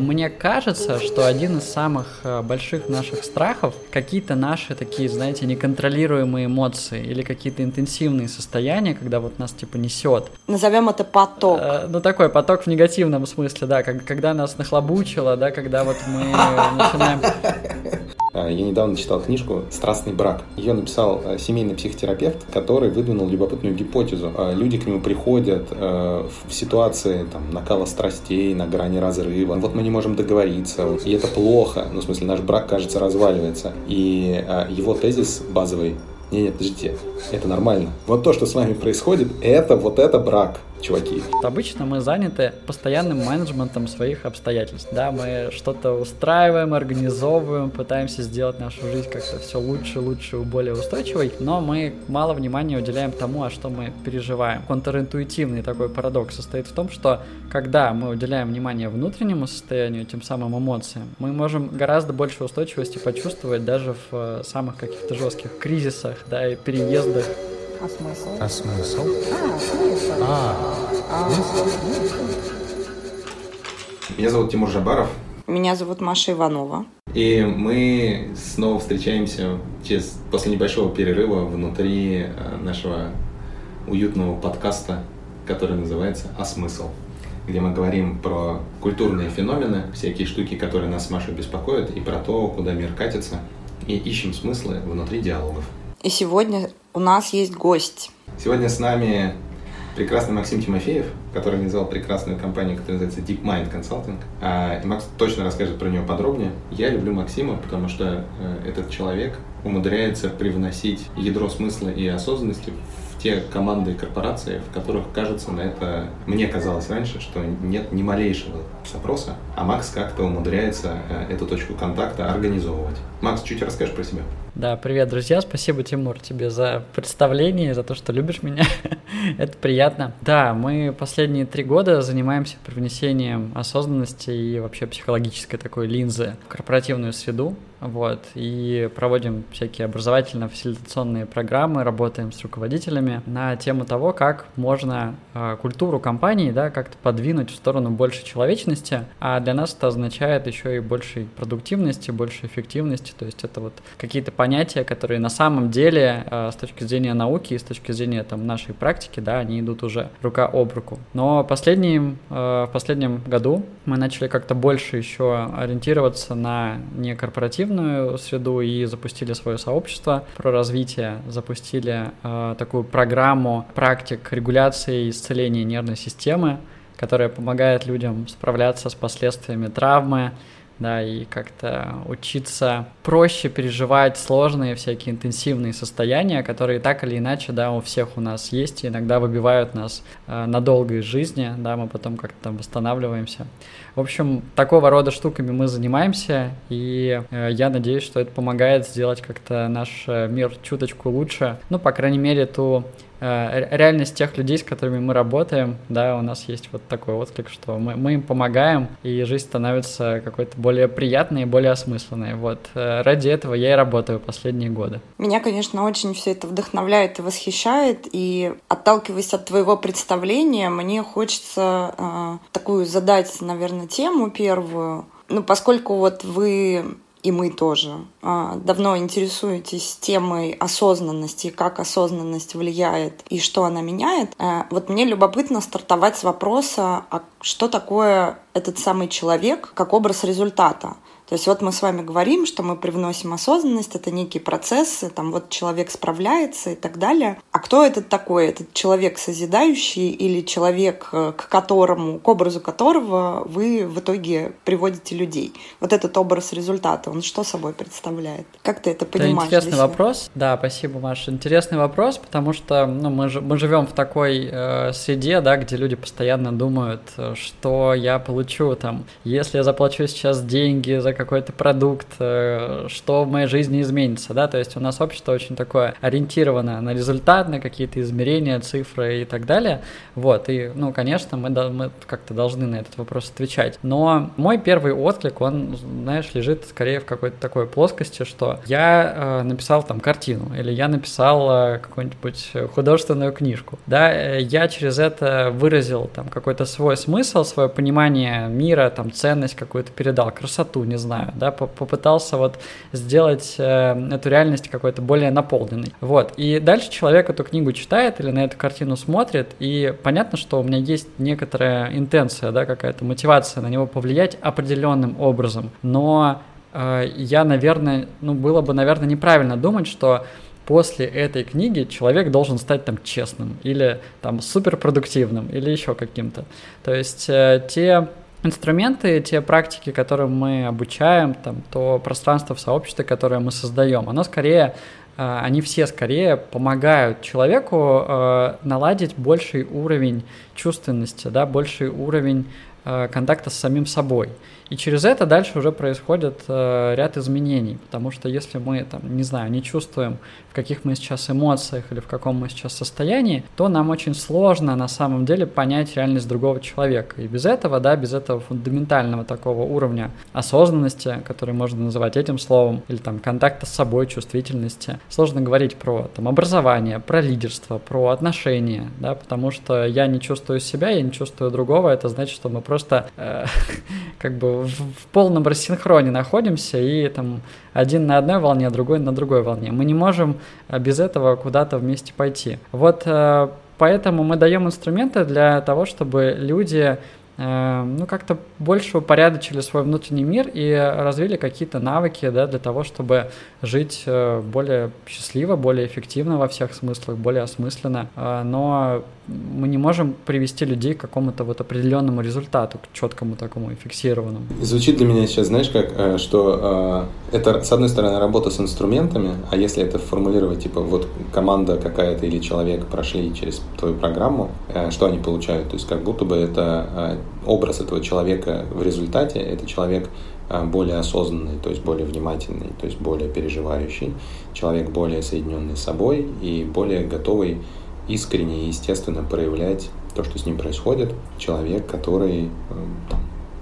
Мне кажется, что один из самых э, больших наших страхов какие-то наши такие, знаете, неконтролируемые эмоции или какие-то интенсивные состояния, когда вот нас типа несет. Назовем это поток. Э, ну такой поток в негативном смысле, да, как, когда нас нахлобучило, да, когда вот мы начинаем а, я недавно читал книжку «Страстный брак». Ее написал а, семейный психотерапевт, который выдвинул любопытную гипотезу. А, люди к нему приходят в ситуации там, накала страстей, на грани разрыва. Вот мы не можем договориться, и это плохо. Ну, в смысле, наш брак, кажется, разваливается. И его тезис базовый не, нет, подождите, это нормально. Вот то, что с вами происходит, это вот это брак чуваки. Обычно мы заняты постоянным менеджментом своих обстоятельств. Да, мы что-то устраиваем, организовываем, пытаемся сделать нашу жизнь как-то все лучше, лучше, более устойчивой, но мы мало внимания уделяем тому, а что мы переживаем. Контринтуитивный такой парадокс состоит в том, что когда мы уделяем внимание внутреннему состоянию, тем самым эмоциям, мы можем гораздо больше устойчивости почувствовать даже в э, самых каких-то жестких кризисах, да, и переездах а смысл? А смысл? А, смысл. А, а смысл. Меня зовут Тимур Жабаров. Меня зовут Маша Иванова. И мы снова встречаемся через, после небольшого перерыва внутри э, нашего уютного подкаста, который называется «А смысл?», где мы говорим про культурные феномены, всякие штуки, которые нас с Машей беспокоят, и про то, куда мир катится, и ищем смыслы внутри диалогов. И сегодня у нас есть гость. Сегодня с нами прекрасный Максим Тимофеев, который организовал прекрасную компанию, которая называется DeepMind Consulting. А, и Макс точно расскажет про нее подробнее. Я люблю Максима, потому что э, этот человек умудряется привносить ядро смысла и осознанности в те команды и корпорации, в которых, кажется, на это... Мне казалось раньше, что нет ни малейшего запроса, а Макс как-то умудряется э, эту точку контакта организовывать. Макс, чуть расскажешь про себя? Да, привет, друзья. Спасибо, Тимур, тебе за представление, за то, что любишь меня. Это приятно. Да, мы последние три года занимаемся привнесением осознанности и вообще психологической такой линзы в корпоративную среду. Вот, и проводим всякие образовательно-фасилитационные программы, работаем с руководителями на тему того, как можно э, культуру компании, да, как-то подвинуть в сторону большей человечности, а для нас это означает еще и большей продуктивности, большей эффективности, то есть это вот какие-то понятия, которые на самом деле э, с точки зрения науки и с точки зрения там нашей практики, да, они идут уже рука об руку. Но последним, э, в последнем году мы начали как-то больше еще ориентироваться на не корпоративные корпоративную среду и запустили свое сообщество про развитие, запустили э, такую программу практик регуляции и исцеления нервной системы, которая помогает людям справляться с последствиями травмы, да, и как-то учиться проще переживать сложные всякие интенсивные состояния, которые так или иначе, да, у всех у нас есть, и иногда выбивают нас э, надолго из жизни, да, мы потом как-то там восстанавливаемся. В общем, такого рода штуками мы занимаемся, и э, я надеюсь, что это помогает сделать как-то наш э, мир чуточку лучше, ну, по крайней мере, ту реальность тех людей, с которыми мы работаем, да, у нас есть вот такой отклик, что мы, мы им помогаем, и жизнь становится какой-то более приятной и более осмысленной. Вот э, ради этого я и работаю последние годы. Меня, конечно, очень все это вдохновляет и восхищает, и отталкиваясь от твоего представления, мне хочется э, такую задать, наверное, тему первую. Ну, поскольку вот вы и мы тоже а, давно интересуетесь темой осознанности, как осознанность влияет и что она меняет, а, вот мне любопытно стартовать с вопроса, а что такое этот самый человек как образ результата? То есть вот мы с вами говорим, что мы привносим осознанность, это некие процессы, там вот человек справляется и так далее. А кто этот такой? Этот человек созидающий или человек, э, к которому, к образу которого вы в итоге приводите людей? Вот этот образ результата, он что собой представляет? Как ты это понимаешь? Это интересный вопрос. Да, спасибо, Маша. Интересный вопрос, потому что ну, мы, мы живем в такой э, среде, да, где люди постоянно думают, э, что я получу там, если я заплачу сейчас деньги за какой-то продукт, э, что в моей жизни изменится, да, то есть у нас общество очень такое ориентировано на результат, на какие-то измерения, цифры и так далее, вот, и, ну, конечно, мы, мы как-то должны на этот вопрос отвечать, но мой первый отклик, он, знаешь, лежит скорее в какой-то такой плоскости, что я э, написал там картину, или я написал э, какую-нибудь художественную книжку, да, я через это выразил там какой-то свой смысл, свое понимание мира, там ценность какую-то передал, красоту, не знаю, да, попытался вот сделать э, эту реальность какой-то более наполненной. Вот, и дальше человек эту книгу читает или на эту картину смотрит, и понятно, что у меня есть некоторая интенция, да, какая-то мотивация на него повлиять определенным образом, но э, я, наверное, ну, было бы, наверное, неправильно думать, что после этой книги человек должен стать там честным или там суперпродуктивным или еще каким-то. То есть э, те инструменты, те практики, которые мы обучаем, там, то пространство в сообществе, которое мы создаем, оно скорее э, они все скорее помогают человеку э, наладить больший уровень чувственности, да, больший уровень э, контакта с самим собой. И через это дальше уже происходит э, ряд изменений, потому что если мы, там, не знаю, не чувствуем, в каких мы сейчас эмоциях или в каком мы сейчас состоянии, то нам очень сложно на самом деле понять реальность другого человека. И без этого, да, без этого фундаментального такого уровня осознанности, который можно называть этим словом, или там контакта с собой, чувствительности, сложно говорить про там образование, про лидерство, про отношения, да, потому что я не чувствую себя, я не чувствую другого, это значит, что мы просто э, как бы в, полном рассинхроне находимся и там один на одной волне, другой на другой волне. Мы не можем э, без этого куда-то вместе пойти. Вот э, поэтому мы даем инструменты для того, чтобы люди э, ну, как-то больше упорядочили свой внутренний мир и развили какие-то навыки, да, для того, чтобы жить более счастливо, более эффективно во всех смыслах, более осмысленно. Но мы не можем привести людей к какому-то вот определенному результату, к четкому такому и фиксированному. Звучит для меня сейчас, знаешь, как, э, что э, это, с одной стороны, работа с инструментами, а если это формулировать, типа, вот команда какая-то или человек прошли через твою программу, э, что они получают? То есть как будто бы это образ этого человека в результате, это человек более осознанный, то есть более внимательный, то есть более переживающий, человек более соединенный с собой и более готовый искренне и естественно проявлять то, что с ним происходит, человек, который там,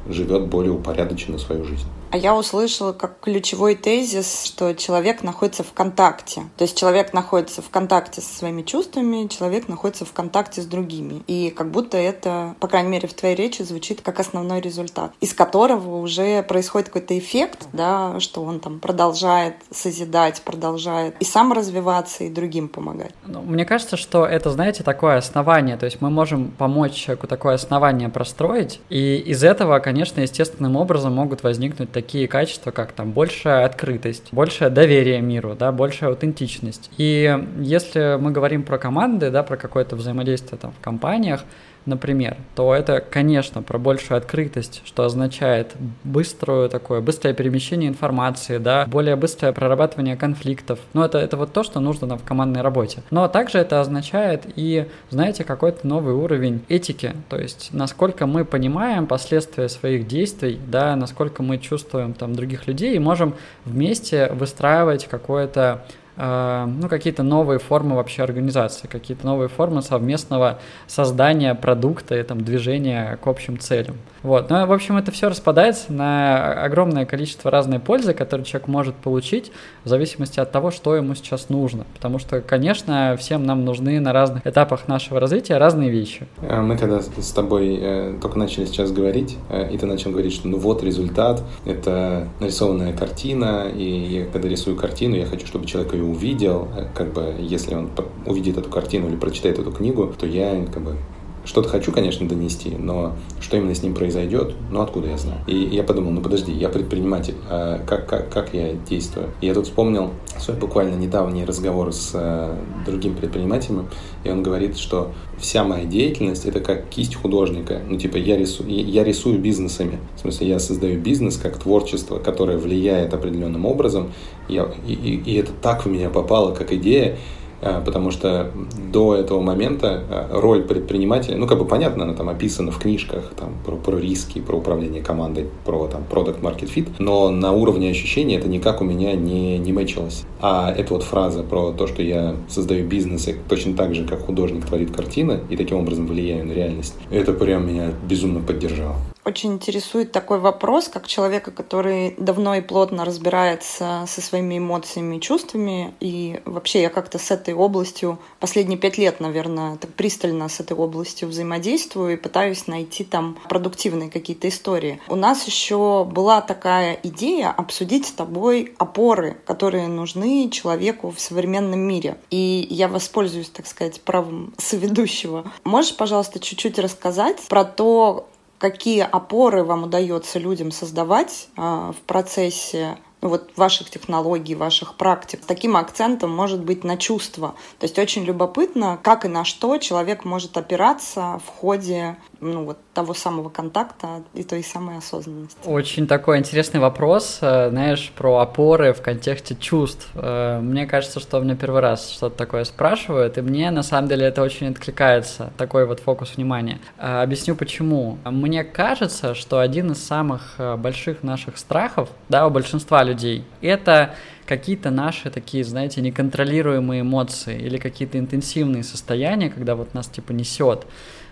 живет более упорядоченно свою жизнь. А я услышала как ключевой тезис, что человек находится в контакте. То есть человек находится в контакте со своими чувствами, человек находится в контакте с другими. И как будто это, по крайней мере, в твоей речи звучит как основной результат, из которого уже происходит какой-то эффект, да, что он там продолжает созидать, продолжает и сам развиваться, и другим помогать. Ну, мне кажется, что это, знаете, такое основание. То есть мы можем помочь человеку такое основание простроить, и из этого, конечно, естественным образом могут возникнуть такие качества, как там большая открытость, большее доверие миру, да, большая аутентичность. И если мы говорим про команды, да, про какое-то взаимодействие там в компаниях, например, то это, конечно, про большую открытость, что означает быструю такое, быстрое перемещение информации, да, более быстрое прорабатывание конфликтов. Ну, это, это вот то, что нужно нам в командной работе. Но также это означает и, знаете, какой-то новый уровень этики, то есть насколько мы понимаем последствия своих действий, да, насколько мы чувствуем там других людей и можем вместе выстраивать какое-то ну, какие-то новые формы вообще организации, какие-то новые формы совместного создания продукта и там, движения к общим целям. Вот. Ну, в общем, это все распадается на огромное количество разной пользы, которую человек может получить в зависимости от того, что ему сейчас нужно. Потому что, конечно, всем нам нужны на разных этапах нашего развития разные вещи. А мы когда с тобой э, только начали сейчас говорить, э, и ты начал говорить, что ну вот результат, это нарисованная картина, и я, когда рисую картину, я хочу, чтобы человек ее увидел, э, как бы, если он увидит эту картину или прочитает эту книгу, то я как бы что-то хочу, конечно, донести, но что именно с ним произойдет, ну откуда я знаю? И я подумал, ну подожди, я предприниматель, а как, как, как я действую? И я тут вспомнил свой буквально недавний разговор с э, другим предпринимателем, и он говорит, что вся моя деятельность это как кисть художника. Ну типа я рисую, я рисую бизнесами. В смысле, я создаю бизнес как творчество, которое влияет определенным образом. Я, и, и, и это так в меня попало, как идея. А, потому что до этого момента а, роль предпринимателя, ну, как бы понятно, она там описана в книжках там, про, про риски, про управление командой, про там product market fit, но на уровне ощущения это никак у меня не, не мэчилось. А эта вот фраза про то, что я создаю бизнесы точно так же, как художник творит картины, и таким образом влияю на реальность, это прям меня безумно поддержало очень интересует такой вопрос, как человека, который давно и плотно разбирается со своими эмоциями и чувствами. И вообще я как-то с этой областью последние пять лет, наверное, так пристально с этой областью взаимодействую и пытаюсь найти там продуктивные какие-то истории. У нас еще была такая идея обсудить с тобой опоры, которые нужны человеку в современном мире. И я воспользуюсь, так сказать, правом соведущего. Можешь, пожалуйста, чуть-чуть рассказать про то, какие опоры вам удается людям создавать а, в процессе ну, вот ваших технологий, ваших практик. С таким акцентом может быть на чувства. То есть очень любопытно, как и на что человек может опираться в ходе ну, вот того самого контакта и той самой осознанности. Очень такой интересный вопрос, э, знаешь, про опоры в контексте чувств. Э, мне кажется, что мне первый раз что-то такое спрашивают, и мне на самом деле это очень откликается, такой вот фокус внимания. Э, объясню почему. Мне кажется, что один из самых больших наших страхов, да, у большинства людей, это какие-то наши такие, знаете, неконтролируемые эмоции или какие-то интенсивные состояния, когда вот нас типа несет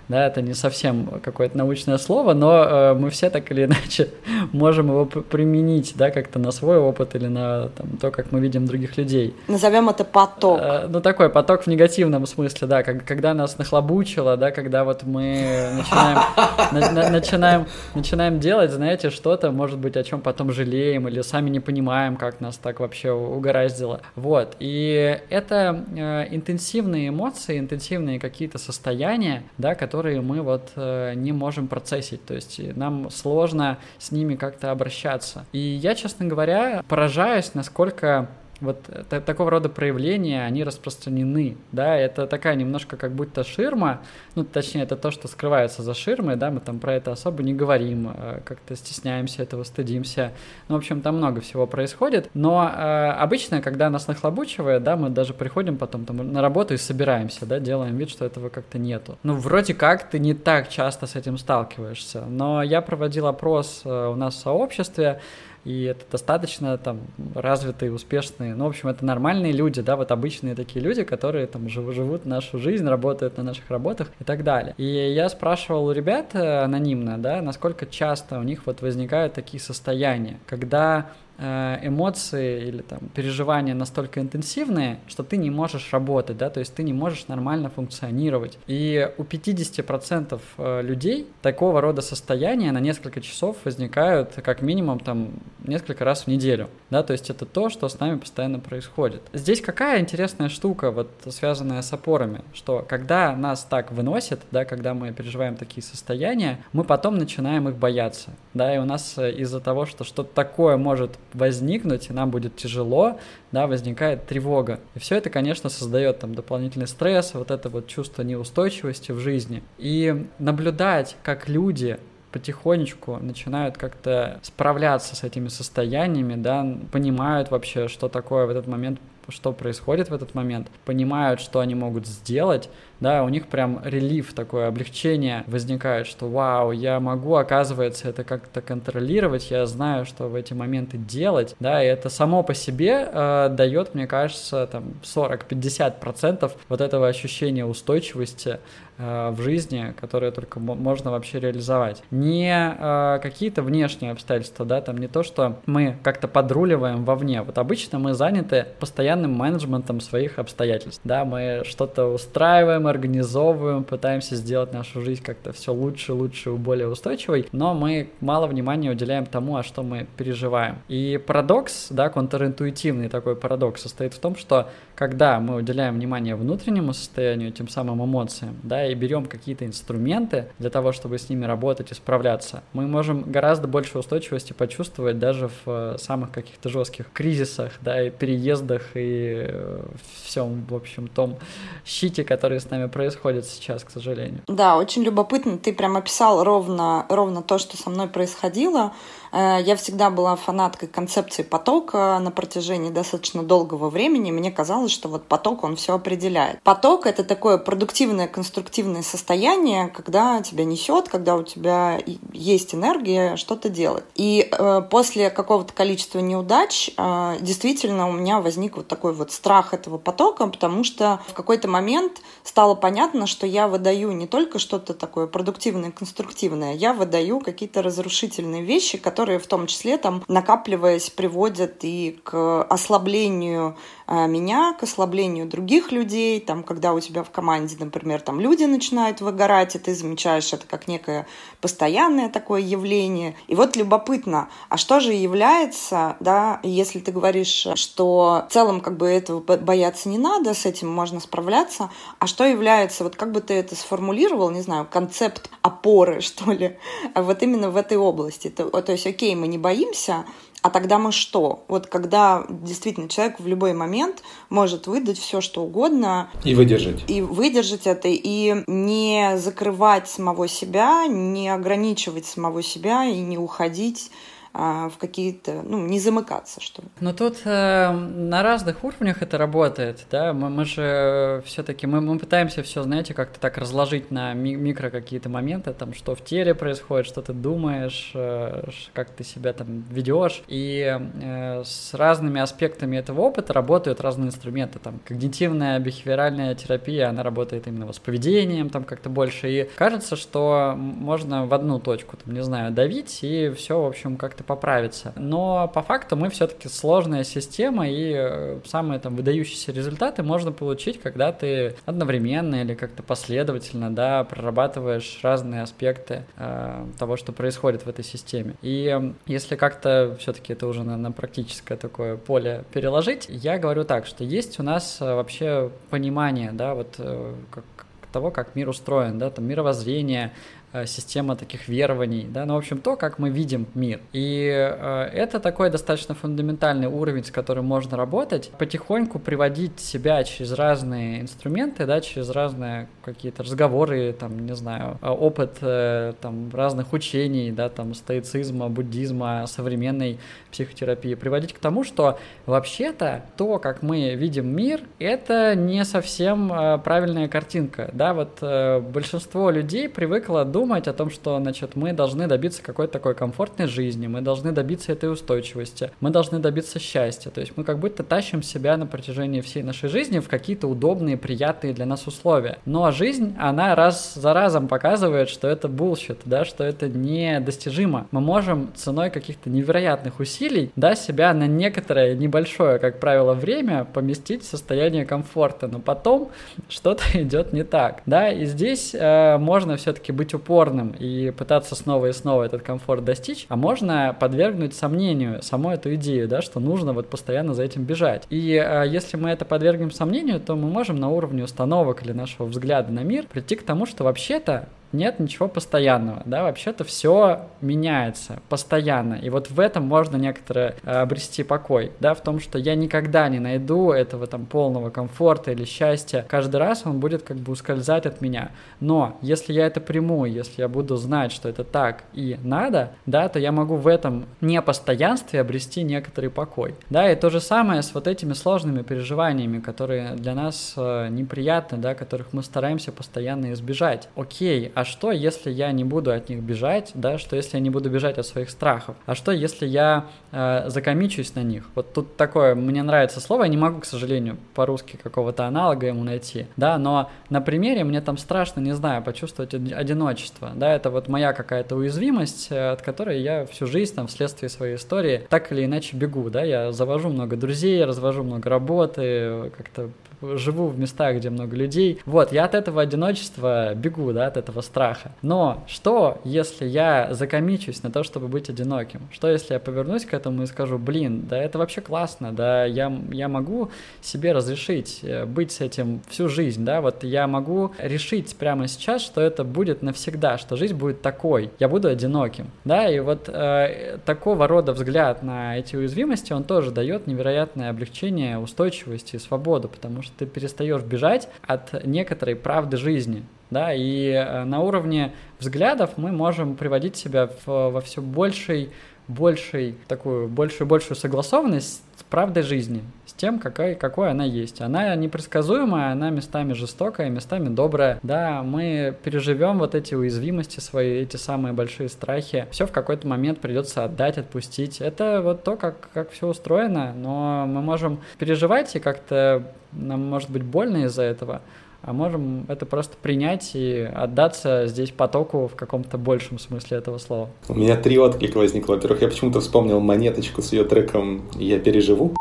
да, это не совсем какое-то научное слово, но э, мы все так или иначе можем его применить, да, как-то на свой опыт или на там, то, как мы видим других людей. Назовем это поток. Э, ну, такой поток в негативном смысле, да, как, когда нас нахлобучило, да, когда вот мы начинаем, на, на, начинаем, начинаем делать, знаете, что-то, может быть, о чем потом жалеем или сами не понимаем, как нас так вообще угораздило. Вот, и это э, интенсивные эмоции, интенсивные какие-то состояния, да, которые которые мы вот э, не можем процессить, то есть нам сложно с ними как-то обращаться. И я, честно говоря, поражаюсь, насколько вот это, такого рода проявления, они распространены, да, это такая немножко как будто ширма, ну, точнее, это то, что скрывается за ширмой, да, мы там про это особо не говорим, э, как-то стесняемся этого, стыдимся, ну, в общем, там много всего происходит, но э, обычно, когда нас нахлобучивает, да, мы даже приходим потом там на работу и собираемся, да, делаем вид, что этого как-то нету. Ну, вроде как ты не так часто с этим сталкиваешься, но я проводил опрос э, у нас в сообществе, и это достаточно там развитые, успешные, ну, в общем, это нормальные люди, да, вот обычные такие люди, которые там жив, живут нашу жизнь, работают на наших работах и так далее. И я спрашивал у ребят э, анонимно, да, насколько часто у них вот возникают такие состояния, когда эмоции или там переживания настолько интенсивные, что ты не можешь работать, да, то есть ты не можешь нормально функционировать. И у 50% э, людей такого рода состояния на несколько часов возникают как минимум там несколько раз в неделю, да, то есть это то, что с нами постоянно происходит. Здесь какая интересная штука, вот связанная с опорами, что когда нас так выносит, да, когда мы переживаем такие состояния, мы потом начинаем их бояться, да, и у нас э, из-за того, что что-то такое может возникнуть, и нам будет тяжело, да, возникает тревога. И все это, конечно, создает там дополнительный стресс, вот это вот чувство неустойчивости в жизни. И наблюдать, как люди потихонечку начинают как-то справляться с этими состояниями, да, понимают вообще, что такое в этот момент что происходит в этот момент, понимают, что они могут сделать, да, у них прям релиф, такое облегчение возникает, что вау, я могу, оказывается, это как-то контролировать, я знаю, что в эти моменты делать, да, и это само по себе э, дает, мне кажется, там 40-50% вот этого ощущения устойчивости э, в жизни, которые только можно вообще реализовать. Не э, какие-то внешние обстоятельства, да, там не то, что мы как-то подруливаем вовне. Вот обычно мы заняты постоянным менеджментом своих обстоятельств, да, мы что-то устраиваем, мы организовываем, пытаемся сделать нашу жизнь как-то все лучше, лучше, более устойчивой, но мы мало внимания уделяем тому, а что мы переживаем. И парадокс, да, контринтуитивный такой парадокс состоит в том, что когда мы уделяем внимание внутреннему состоянию, тем самым эмоциям, да, и берем какие-то инструменты для того, чтобы с ними работать и справляться, мы можем гораздо больше устойчивости почувствовать даже в э, самых каких-то жестких кризисах, да, и переездах, и э, всем, в общем, том щите, который с нами происходит сейчас, к сожалению. Да, очень любопытно. Ты прям описал ровно, ровно то, что со мной происходило. Э, я всегда была фанаткой концепции потока на протяжении достаточно долгого времени. Мне казалось, что вот поток, он все определяет. Поток — это такое продуктивное, конструктивное состояние, когда тебя несет, когда у тебя есть энергия что-то делать. И э, после какого-то количества неудач э, действительно у меня возник вот такой вот страх этого потока, потому что в какой-то момент стало понятно, что я выдаю не только что-то такое продуктивное, конструктивное, я выдаю какие-то разрушительные вещи, которые в том числе там накапливаясь приводят и к ослаблению а, меня к ослаблению других людей, там, когда у тебя в команде, например, там люди начинают выгорать, и ты замечаешь это как некое постоянное такое явление. И вот любопытно, а что же является, да, если ты говоришь, что в целом как бы этого бояться не надо, с этим можно справляться, а что является, вот как бы ты это сформулировал, не знаю, концепт опоры, что ли, вот именно в этой области. То, то есть, окей, мы не боимся, а тогда мы что? Вот когда действительно человек в любой момент может выдать все, что угодно. И выдержать. И выдержать это, и не закрывать самого себя, не ограничивать самого себя и не уходить в какие-то, ну, не замыкаться, что ли. Но тут э, на разных уровнях это работает, да, мы, мы же все-таки, мы, мы пытаемся все, знаете, как-то так разложить на ми- микро какие-то моменты, там, что в теле происходит, что ты думаешь, э, как ты себя там ведешь, и э, с разными аспектами этого опыта работают разные инструменты, там, когнитивная бихевиоральная терапия, она работает именно с поведением, там, как-то больше, и кажется, что можно в одну точку, там, не знаю, давить, и все, в общем, как-то поправиться. Но по факту мы все-таки сложная система, и э, самые там выдающиеся результаты можно получить, когда ты одновременно или как-то последовательно, да, прорабатываешь разные аспекты э, того, что происходит в этой системе. И если как-то все-таки это уже на, на практическое такое поле переложить, я говорю так, что есть у нас э, вообще понимание, да, вот э, как того, как мир устроен, да, там мировоззрение, Э, система таких верований, да, ну, в общем, то, как мы видим мир. И э, это такой достаточно фундаментальный уровень, с которым можно работать, потихоньку приводить себя через разные инструменты, да, через разные какие-то разговоры, там, не знаю, э, опыт э, там разных учений, да, там, стоицизма, буддизма, современной психотерапии, приводить к тому, что вообще-то то, как мы видим мир, это не совсем э, правильная картинка, да, вот э, большинство людей привыкло думать о том, что, значит, мы должны добиться какой-то такой комфортной жизни, мы должны добиться этой устойчивости, мы должны добиться счастья. То есть мы как будто тащим себя на протяжении всей нашей жизни в какие-то удобные, приятные для нас условия. Но жизнь, она раз за разом показывает, что это bullshit, да, что это недостижимо. Мы можем ценой каких-то невероятных усилий, да, себя на некоторое небольшое, как правило, время поместить в состояние комфорта, но потом что-то идет не так, да, и здесь э, можно все-таки быть упорным и пытаться снова и снова этот комфорт достичь, а можно подвергнуть сомнению саму эту идею, да, что нужно вот постоянно за этим бежать. И э, если мы это подвергнем сомнению, то мы можем на уровне установок или нашего взгляда на мир прийти к тому, что вообще-то нет ничего постоянного, да, вообще-то все меняется постоянно, и вот в этом можно некоторое э, обрести покой, да, в том, что я никогда не найду этого там полного комфорта или счастья, каждый раз он будет как бы ускользать от меня, но если я это приму, если я буду знать, что это так и надо, да, то я могу в этом непостоянстве обрести некоторый покой, да, и то же самое с вот этими сложными переживаниями, которые для нас э, неприятны, да, которых мы стараемся постоянно избежать. Окей, а что, если я не буду от них бежать, да, что если я не буду бежать от своих страхов, а что, если я э, закомичусь на них. Вот тут такое, мне нравится слово, я не могу, к сожалению, по-русски какого-то аналога ему найти, да, но на примере мне там страшно, не знаю, почувствовать одиночество, да, это вот моя какая-то уязвимость, э, от которой я всю жизнь там вследствие своей истории так или иначе бегу, да, я завожу много друзей, развожу много работы, как-то живу в местах, где много людей. Вот, я от этого одиночества бегу, да, от этого страха. Но что, если я закомичусь на то, чтобы быть одиноким? Что, если я повернусь к этому и скажу, блин, да это вообще классно, да, я, я могу себе разрешить э, быть с этим всю жизнь, да, вот я могу решить прямо сейчас, что это будет навсегда, что жизнь будет такой, я буду одиноким, да, и вот э, такого рода взгляд на эти уязвимости, он тоже дает невероятное облегчение, устойчивость и свободу, потому что ты перестаешь бежать от некоторой правды жизни, да, и э, на уровне взглядов мы можем приводить себя в, во все большей, большей, такую большую, большую согласованность с правдой жизни, с тем, какой, какой она есть. Она непредсказуемая, она местами жестокая, местами добрая. Да, мы переживем вот эти уязвимости свои, эти самые большие страхи. Все в какой-то момент придется отдать, отпустить. Это вот то, как, как все устроено, но мы можем переживать и как-то нам может быть больно из-за этого, а можем это просто принять и отдаться здесь потоку в каком-то большем смысле этого слова. У меня три отклика возникло. Во-первых, я почему-то вспомнил монеточку с ее треком «Я переживу».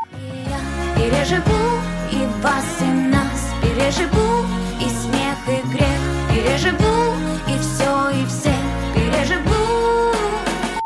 Я переживу и вас, и нас переживу, и смех, и грех переживу, и все, и все переживу.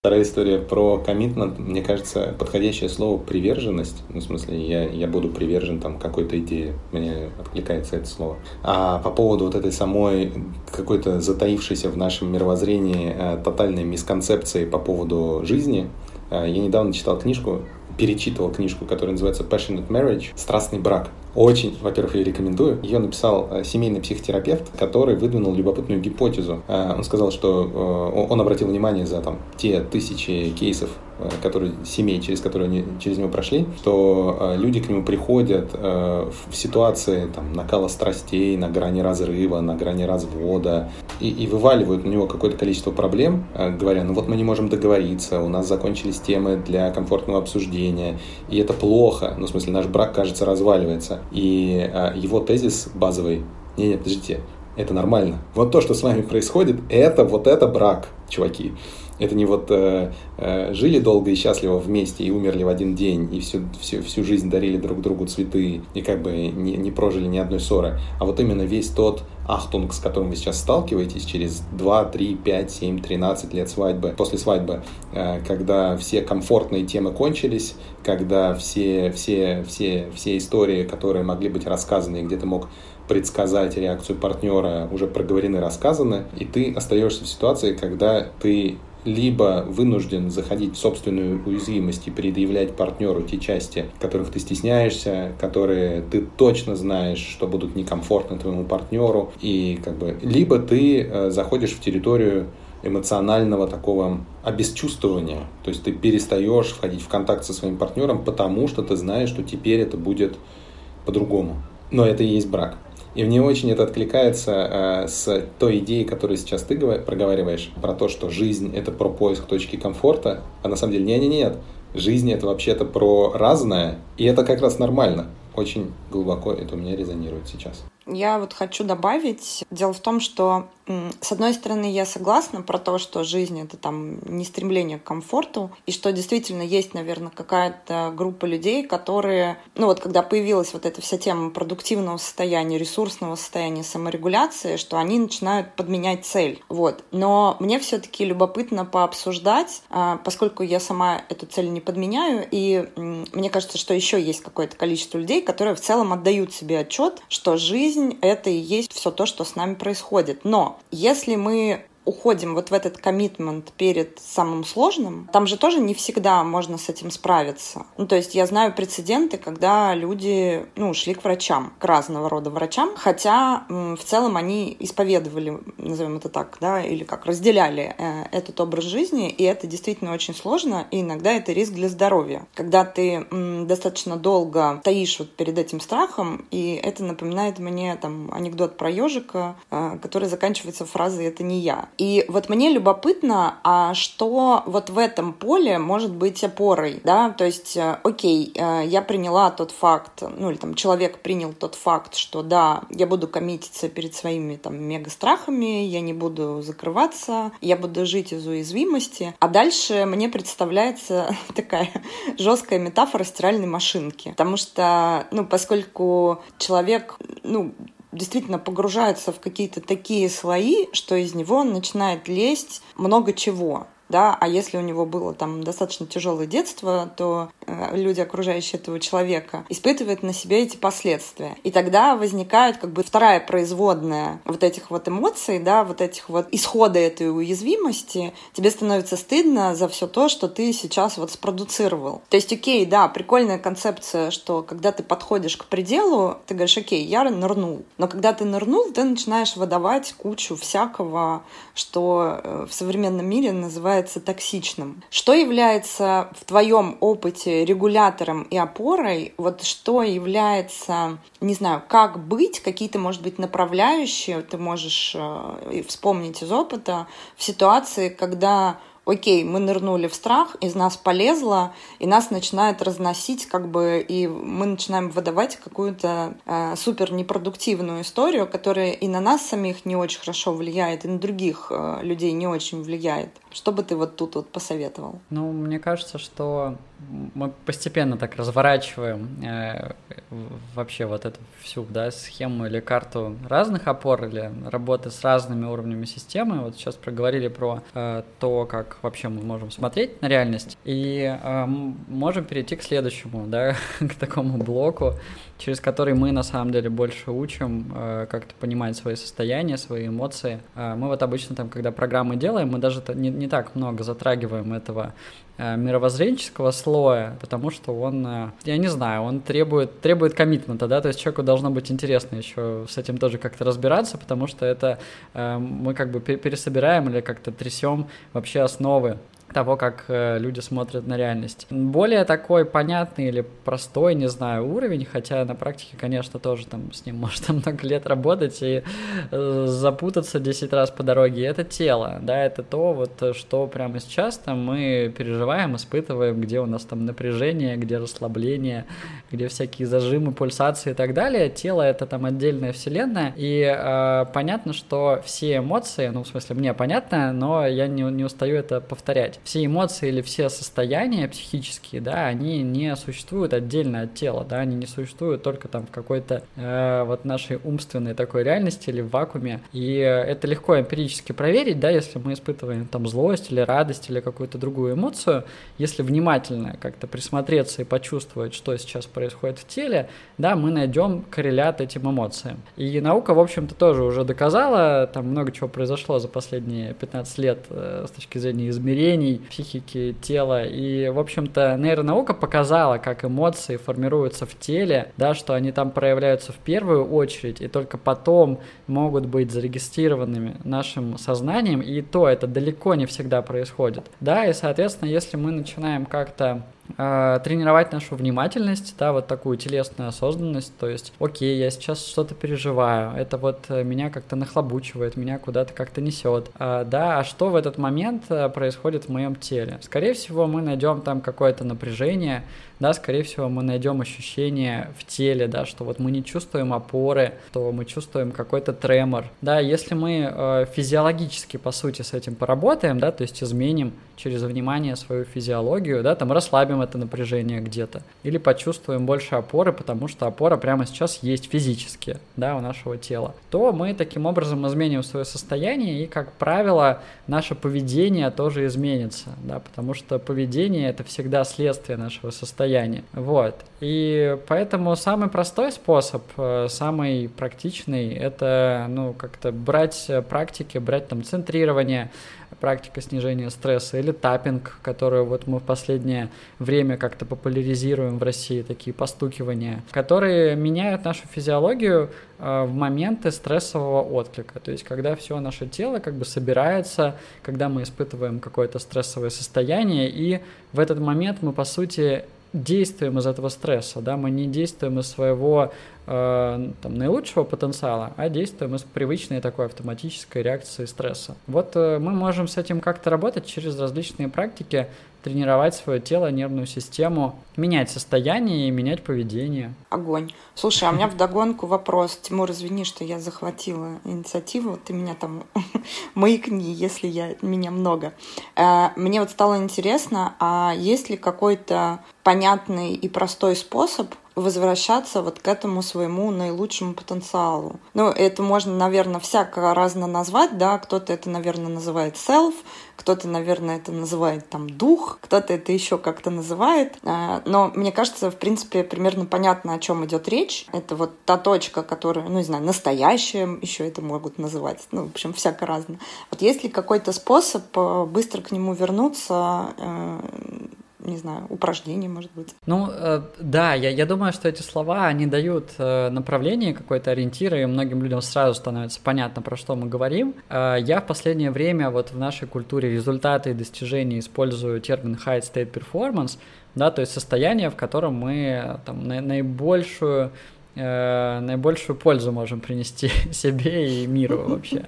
Вторая история про коммитмент, мне кажется, подходящее слово приверженность. Ну, в смысле, я, я буду привержен там какой-то идее. Мне откликается это слово. А по поводу вот этой самой какой-то затаившейся в нашем мировоззрении э, тотальной мисконцепции по поводу жизни, э, я недавно читал книжку, перечитывал книжку, которая называется Passionate Marriage, страстный брак. Очень, во-первых, я рекомендую. Ее написал э, семейный психотерапевт, который выдвинул любопытную гипотезу. Э, он сказал, что э, он обратил внимание за там, те тысячи кейсов, которые, семей, через которые они через него прошли, что люди к нему приходят в ситуации там, накала страстей, на грани разрыва, на грани развода, и, и вываливают на него какое-то количество проблем, говоря, ну вот мы не можем договориться, у нас закончились темы для комфортного обсуждения, и это плохо, ну, в смысле, наш брак, кажется, разваливается. И а, его тезис базовый, не, не, подождите, это нормально. Вот то, что с вами происходит, это вот это брак, чуваки. Это не вот э, э, жили долго и счастливо вместе и умерли в один день, и всю, всю, всю жизнь дарили друг другу цветы, и как бы не, не прожили ни одной ссоры. А вот именно весь тот ахтунг, с которым вы сейчас сталкиваетесь через 2, 3, 5, 7, 13 лет свадьбы, после свадьбы, э, когда все комфортные темы кончились, когда все, все, все, все истории, которые могли быть рассказаны, где ты мог предсказать реакцию партнера, уже проговорены, рассказаны, и ты остаешься в ситуации, когда ты либо вынужден заходить в собственную уязвимость и предъявлять партнеру те части, которых ты стесняешься, которые ты точно знаешь, что будут некомфортны твоему партнеру, и как бы либо ты э, заходишь в территорию эмоционального такого обесчувствования. То есть ты перестаешь входить в контакт со своим партнером, потому что ты знаешь, что теперь это будет по-другому. Но это и есть брак. И мне очень это откликается э, с той идеей, которую сейчас ты проговариваешь, про то, что жизнь — это про поиск точки комфорта, а на самом деле нет-нет-нет. Жизнь — это вообще-то про разное, и это как раз нормально. Очень глубоко это у меня резонирует сейчас. Я вот хочу добавить. Дело в том, что с одной стороны, я согласна про то, что жизнь — это там не стремление к комфорту, и что действительно есть, наверное, какая-то группа людей, которые, ну вот когда появилась вот эта вся тема продуктивного состояния, ресурсного состояния, саморегуляции, что они начинают подменять цель. Вот. Но мне все таки любопытно пообсуждать, а, поскольку я сама эту цель не подменяю, и мне кажется, что еще есть какое-то количество людей, которые в целом отдают себе отчет, что жизнь — это и есть все то, что с нами происходит. Но если мы уходим вот в этот коммитмент перед самым сложным, там же тоже не всегда можно с этим справиться. Ну, то есть я знаю прецеденты, когда люди, ну, шли к врачам, к разного рода врачам, хотя в целом они исповедовали, назовем это так, да, или как, разделяли э, этот образ жизни, и это действительно очень сложно, и иногда это риск для здоровья. Когда ты достаточно долго стоишь вот перед этим страхом, и это напоминает мне там анекдот про ежика, э, который заканчивается фразой «это не я». И вот мне любопытно, а что вот в этом поле может быть опорой, да, то есть, э, окей, э, я приняла тот факт, ну или там человек принял тот факт, что да, я буду коммититься перед своими там мега-страхами, я не буду закрываться, я буду жить из уязвимости, а дальше мне представляется такая жесткая метафора стиральной машинки, потому что, ну, поскольку человек, ну, действительно погружается в какие-то такие слои, что из него начинает лезть много чего. Да, а если у него было там достаточно тяжелое детство, то э, люди, окружающие этого человека, испытывают на себе эти последствия. И тогда возникает как бы вторая производная вот этих вот эмоций, да, вот этих вот исхода этой уязвимости. Тебе становится стыдно за все то, что ты сейчас вот спродуцировал. То есть, окей, да, прикольная концепция, что когда ты подходишь к пределу, ты говоришь, окей, я нырнул. Но когда ты нырнул, ты начинаешь выдавать кучу всякого, что э, в современном мире называется токсичным. Что является в твоем опыте регулятором и опорой? Вот что является, не знаю, как быть, какие-то, может быть, направляющие ты можешь э, вспомнить из опыта в ситуации, когда окей, мы нырнули в страх, из нас полезло, и нас начинает разносить, как бы, и мы начинаем выдавать какую-то э, супер непродуктивную историю, которая и на нас самих не очень хорошо влияет, и на других э, людей не очень влияет. Что бы ты вот тут вот посоветовал? Ну, мне кажется, что мы постепенно так разворачиваем э, вообще вот эту всю да, схему или карту разных опор или работы с разными уровнями системы. Вот сейчас проговорили про э, то, как вообще мы можем смотреть на реальность, и э, можем перейти к следующему, да, к такому блоку, через который мы на самом деле больше учим э, как-то понимать свои состояния, свои эмоции. Э, мы вот обычно там, когда программы делаем, мы даже не, не так много затрагиваем этого э, мировоззренческого слоя, потому что он, э, я не знаю, он требует, требует коммитмента, да, то есть человеку должно быть интересно еще с этим тоже как-то разбираться, потому что это э, мы как бы пересобираем или как-то трясем вообще основы того, как э, люди смотрят на реальность. Более такой понятный или простой, не знаю, уровень, хотя на практике, конечно, тоже там с ним можно много лет работать и э, запутаться 10 раз по дороге. Это тело, да, это то, вот, что прямо сейчас там мы переживаем, испытываем, где у нас там напряжение, где расслабление, где всякие зажимы, пульсации и так далее. Тело — это там отдельная вселенная, и э, понятно, что все эмоции, ну, в смысле, мне понятно, но я не, не устаю это повторять все эмоции или все состояния психические, да, они не существуют отдельно от тела, да, они не существуют только там в какой-то э, вот нашей умственной такой реальности или в вакууме. И это легко эмпирически проверить, да, если мы испытываем там злость или радость или какую-то другую эмоцию, если внимательно как-то присмотреться и почувствовать, что сейчас происходит в теле, да, мы найдем коррелят этим эмоциям. И наука, в общем-то, тоже уже доказала, там много чего произошло за последние 15 лет э, с точки зрения измерений, состояний психики, тела. И, в общем-то, нейронаука показала, как эмоции формируются в теле, да, что они там проявляются в первую очередь, и только потом могут быть зарегистрированными нашим сознанием, и то это далеко не всегда происходит. Да, и, соответственно, если мы начинаем как-то тренировать нашу внимательность, да, вот такую телесную осознанность, то есть, окей, я сейчас что-то переживаю, это вот э, меня как-то нахлобучивает, меня куда-то как-то несет, э, да, а что в этот момент э, происходит в моем теле? Скорее всего, мы найдем там какое-то напряжение, да, скорее всего, мы найдем ощущение в теле, да, что вот мы не чувствуем опоры, то мы чувствуем какой-то тремор, да, если мы э, физиологически, по сути, с этим поработаем, да, то есть изменим через внимание свою физиологию, да, там расслабим это напряжение где-то, или почувствуем больше опоры, потому что опора прямо сейчас есть физически, да, у нашего тела, то мы таким образом изменим свое состояние, и, как правило, наше поведение тоже изменится, да, потому что поведение — это всегда следствие нашего состояния, состояние. Вот. И поэтому самый простой способ, э, самый практичный, это, ну, как-то брать практики, брать там центрирование, практика снижения стресса, или таппинг, которую вот мы в последнее время как-то популяризируем в России, такие постукивания, которые меняют нашу физиологию э, в моменты стрессового отклика. То есть, когда все наше тело как бы собирается, когда мы испытываем какое-то стрессовое состояние, и в этот момент мы, по сути, действуем из этого стресса, да, мы не действуем из своего э, там, наилучшего потенциала, а действуем из привычной такой автоматической реакции стресса. Вот э, мы можем с этим как-то работать через различные практики, тренировать свое тело, нервную систему, менять состояние и менять поведение. Огонь. Слушай, а у меня вдогонку вопрос. Тимур, извини, что я захватила инициативу. Ты меня там маякни, если я меня много. Э, мне вот стало интересно, а есть ли какой-то понятный и простой способ возвращаться вот к этому своему наилучшему потенциалу. Ну, это можно, наверное, всяко разно назвать, да, кто-то это, наверное, называет self, кто-то, наверное, это называет там дух, кто-то это еще как-то называет. А, но мне кажется, в принципе, примерно понятно, о чем идет речь. Это вот та точка, которая, ну, не знаю, настоящая, еще это могут называть. Ну, в общем, всяко разно. Вот есть ли какой-то способ э, быстро к нему вернуться, э, не знаю, упражнение, может быть. Ну, э, да, я, я думаю, что эти слова, они дают э, направление, какой-то ориентир, и многим людям сразу становится понятно, про что мы говорим. Э, я в последнее время вот в нашей культуре результаты и достижения использую термин high state performance, да, то есть состояние, в котором мы там, наибольшую э, наибольшую пользу можем принести себе и миру вообще.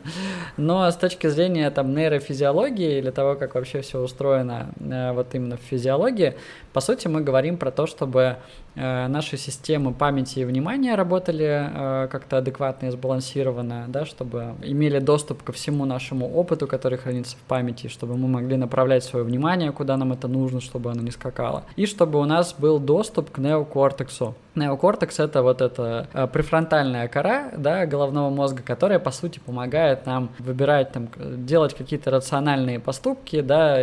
Но с точки зрения там нейрофизиологии или того, как вообще все устроено э, вот именно в физиологии, по сути мы говорим про то, чтобы Э, наши системы памяти и внимания работали как-то адекватно и сбалансированно, да, чтобы имели доступ ко всему нашему опыту, который хранится в памяти, чтобы мы могли направлять свое внимание, куда нам это нужно, чтобы оно не скакало. И чтобы у нас был доступ к неокортексу. Неокортекс — это вот эта э, префронтальная кора да, головного мозга, которая, по сути, помогает нам выбирать, там, делать какие-то рациональные поступки, да,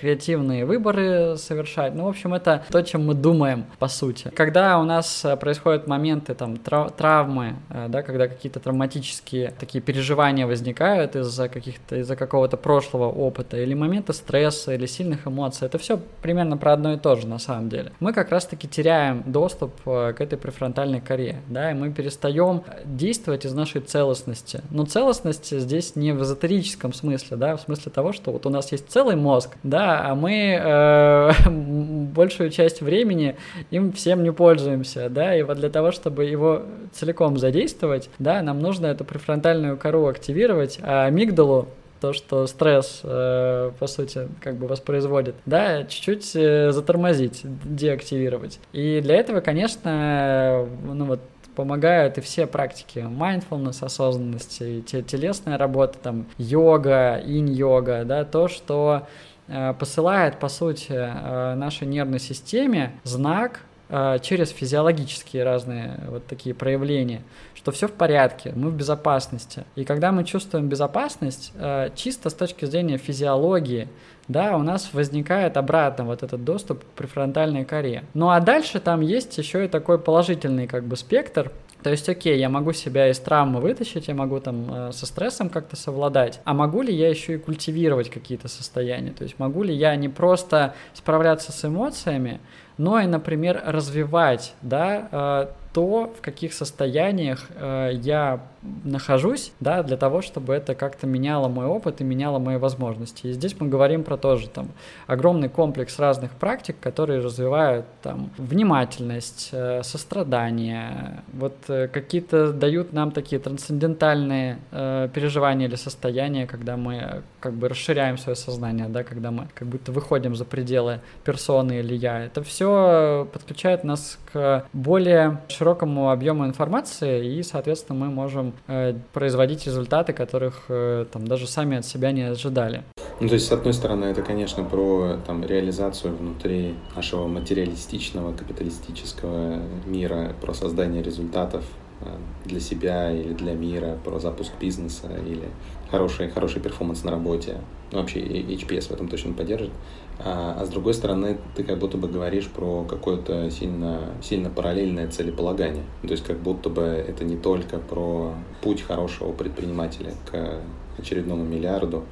креативные выборы совершать. Ну, в общем, это то, чем мы думаем, по сути. Когда у нас э, происходят моменты там трав травмы, э, да, когда какие-то травматические такие переживания возникают из-за каких-то из-за какого-то прошлого опыта или моменты стресса или сильных эмоций, это все примерно про одно и то же на самом деле. Мы как раз-таки теряем доступ э, к этой префронтальной коре, да, и мы перестаем действовать из нашей целостности. Но целостность здесь не в эзотерическом смысле, да, в смысле того, что вот у нас есть целый мозг, да, а мы э, большую часть времени им всем не пользуемся, да, и вот для того, чтобы его целиком задействовать, да, нам нужно эту префронтальную кору активировать, а амигдалу то, что стресс, э, по сути, как бы воспроизводит, да, чуть-чуть э, затормозить, деактивировать. И для этого, конечно, ну вот помогают и все практики mindfulness, осознанности, телесная работа, там, йога, инь-йога, да, то, что э, посылает, по сути, э, нашей нервной системе знак Э, через физиологические разные вот такие проявления, что все в порядке, мы в безопасности. И когда мы чувствуем безопасность, э, чисто с точки зрения физиологии, да, у нас возникает обратно вот этот доступ к префронтальной коре. Ну а дальше там есть еще и такой положительный как бы спектр, то есть, окей, я могу себя из травмы вытащить, я могу там э, со стрессом как-то совладать, а могу ли я еще и культивировать какие-то состояния? То есть, могу ли я не просто справляться с эмоциями, но и, например, развивать, да, э, то, в каких состояниях э, я нахожусь, да, для того, чтобы это как-то меняло мой опыт и меняло мои возможности. И здесь мы говорим про тоже там огромный комплекс разных практик, которые развивают там внимательность, э, сострадание, вот э, какие-то дают нам такие трансцендентальные э, переживания или состояния, когда мы как бы расширяем свое сознание, да, когда мы как будто выходим за пределы персоны или я. Это все подключает нас к более широкому объему информации, и, соответственно, мы можем э, производить результаты, которых э, там даже сами от себя не ожидали. Ну, то есть, с одной стороны, это, конечно, про там, реализацию внутри нашего материалистичного, капиталистического мира, про создание результатов э, для себя или для мира, про запуск бизнеса или хороший, хороший перформанс на работе. Ну, вообще HPS в этом точно поддержит. А, а с другой стороны, ты как будто бы говоришь про какое-то сильно, сильно параллельное целеполагание. То есть как будто бы это не только про путь хорошего предпринимателя к очередному миллиарду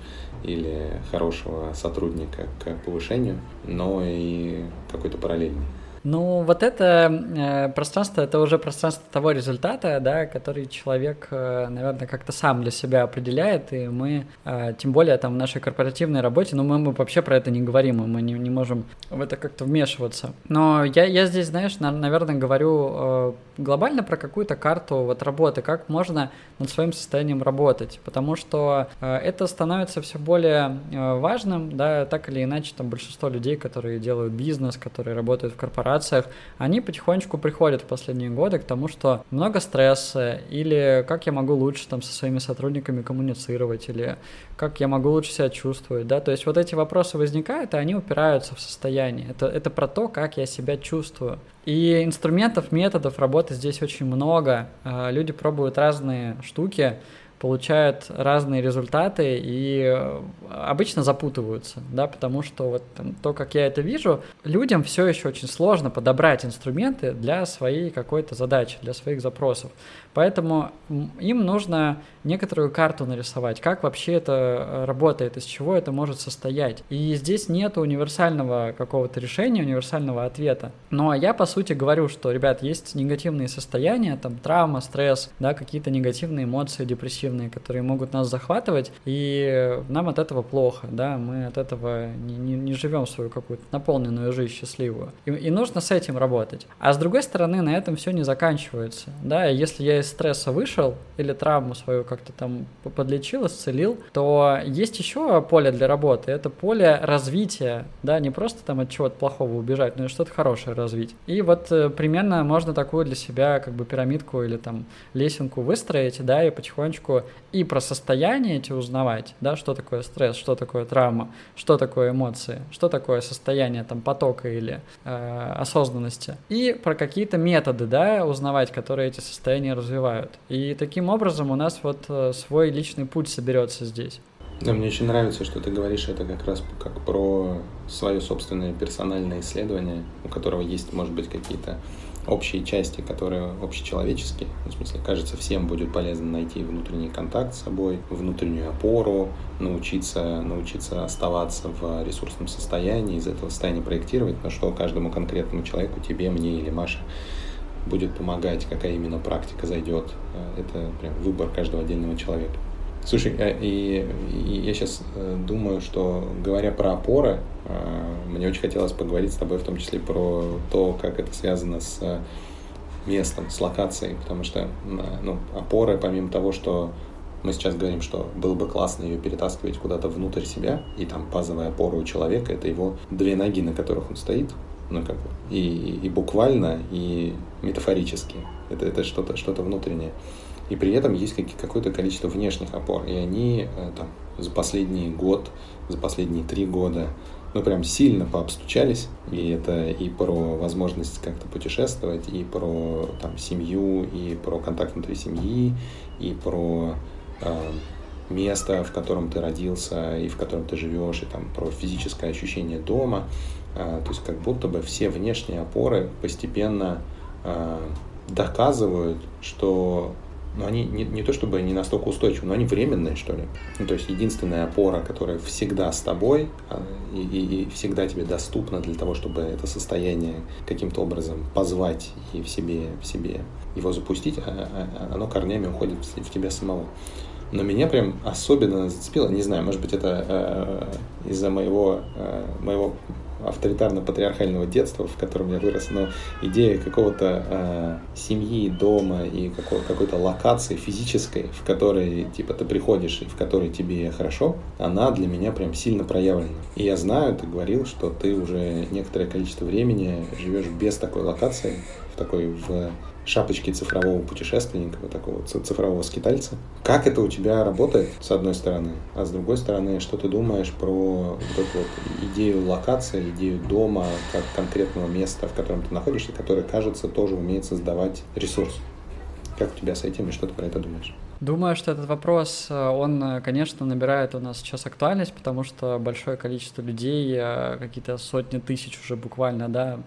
или хорошего сотрудника к повышению, но и какой-то параллельный. Ну, вот это э, пространство, это уже пространство того результата, да, который человек, э, наверное, как-то сам для себя определяет, и мы, э, тем более там в нашей корпоративной работе, ну, мы, мы вообще про это не говорим, и мы не, не можем в это как-то вмешиваться. Но я, я здесь, знаешь, на, наверное, говорю э, глобально про какую-то карту вот работы, как можно над своим состоянием работать, потому что э, это становится все более э, важным, да, так или иначе, там большинство людей, которые делают бизнес, которые работают в корпорации, корпорациях, они потихонечку приходят в последние годы к тому, что много стресса, или как я могу лучше там со своими сотрудниками коммуницировать, или как я могу лучше себя чувствовать, да, то есть вот эти вопросы возникают, и они упираются в состояние. Это, это про то, как я себя чувствую. И инструментов, методов работы здесь очень много. А, люди пробуют разные штуки, получают разные результаты и э, обычно запутываются, да, потому что вот то, как я это вижу, людям все еще очень сложно подобрать инструменты для своей какой-то задачи, для своих запросов. Поэтому им нужно некоторую карту нарисовать, как вообще это э, работает, из чего это может состоять. И здесь нет универсального какого-то решения, универсального ответа. Но я, по сути, говорю, что, ребят, есть негативные состояния, там, травма, стресс, да, какие-то негативные эмоции, депрессивные, которые могут нас захватывать, и нам от этого плохо, да, мы от этого не, не, не живем свою какую-то наполненную жизнь счастливую. И, и нужно с этим работать. А с другой стороны, на этом все не заканчивается, да, если я из стресса вышел или травму свою как как-то там подлечил, исцелил, то есть еще поле для работы. Это поле развития, да, не просто там от чего-то плохого убежать, но и что-то хорошее развить. И вот э, примерно можно такую для себя как бы пирамидку или там лесенку выстроить, да, и потихонечку и про состояние эти узнавать, да, что такое стресс, что такое травма, что такое эмоции, что такое состояние там потока или э, осознанности, и про какие-то методы, да, узнавать, которые эти состояния развивают. И таким образом у нас вот э, свой личный путь соберется здесь. Да, мне очень нравится, что ты говоришь это как раз как про свое собственное персональное исследование, у которого есть, может быть, какие-то общие части, которые общечеловеческие. В смысле, кажется, всем будет полезно найти внутренний контакт с собой, внутреннюю опору, научиться, научиться оставаться в ресурсном состоянии, из этого состояния проектировать, на что каждому конкретному человеку, тебе, мне или Маше, будет помогать, какая именно практика зайдет. Э, это прям выбор каждого отдельного человека. Слушай, э, и, и я сейчас э, думаю, что говоря про опоры, мне очень хотелось поговорить с тобой в том числе про то, как это связано с местом, с локацией, потому что ну, опоры, помимо того, что мы сейчас говорим, что было бы классно ее перетаскивать куда-то внутрь себя, и там базовая опора у человека — это его две ноги, на которых он стоит, ну, как бы, и, и буквально, и метафорически. Это, это что-то что внутреннее. И при этом есть какое-то количество внешних опор. И они э, там, за последний год, за последние три года, ну, прям сильно пообстучались. И это и про возможность как-то путешествовать, и про там, семью, и про контакт внутри семьи, и про э, место, в котором ты родился, и в котором ты живешь, и там про физическое ощущение дома. Э, то есть как будто бы все внешние опоры постепенно э, доказывают, что ну, они не, не то чтобы не настолько устойчивы, но они временные, что ли. Ну, то есть единственная опора, которая всегда с тобой а, и, и, и всегда тебе доступна для того, чтобы это состояние каким-то образом позвать и в себе, в себе его запустить, а, а, оно корнями уходит в тебя самого. Но меня прям особенно зацепило, не знаю, может быть, это э, из-за моего, э, моего авторитарно-патриархального детства, в котором я вырос, но идея какого-то э, семьи, дома и какой- какой-то локации физической, в которой типа ты приходишь и в которой тебе хорошо, она для меня прям сильно проявлена. И я знаю, ты говорил, что ты уже некоторое количество времени живешь без такой локации, в такой в шапочки цифрового путешественника, вот такого цифрового скитальца. Как это у тебя работает, с одной стороны, а с другой стороны, что ты думаешь про вот эту вот идею локации, идею дома, как конкретного места, в котором ты находишься, которое, кажется, тоже умеет создавать ресурс. Как у тебя с этим и что ты про это думаешь? Думаю, что этот вопрос, э, он, э, конечно, набирает у нас сейчас актуальность, потому что большое количество людей, э, какие-то сотни тысяч уже буквально, да,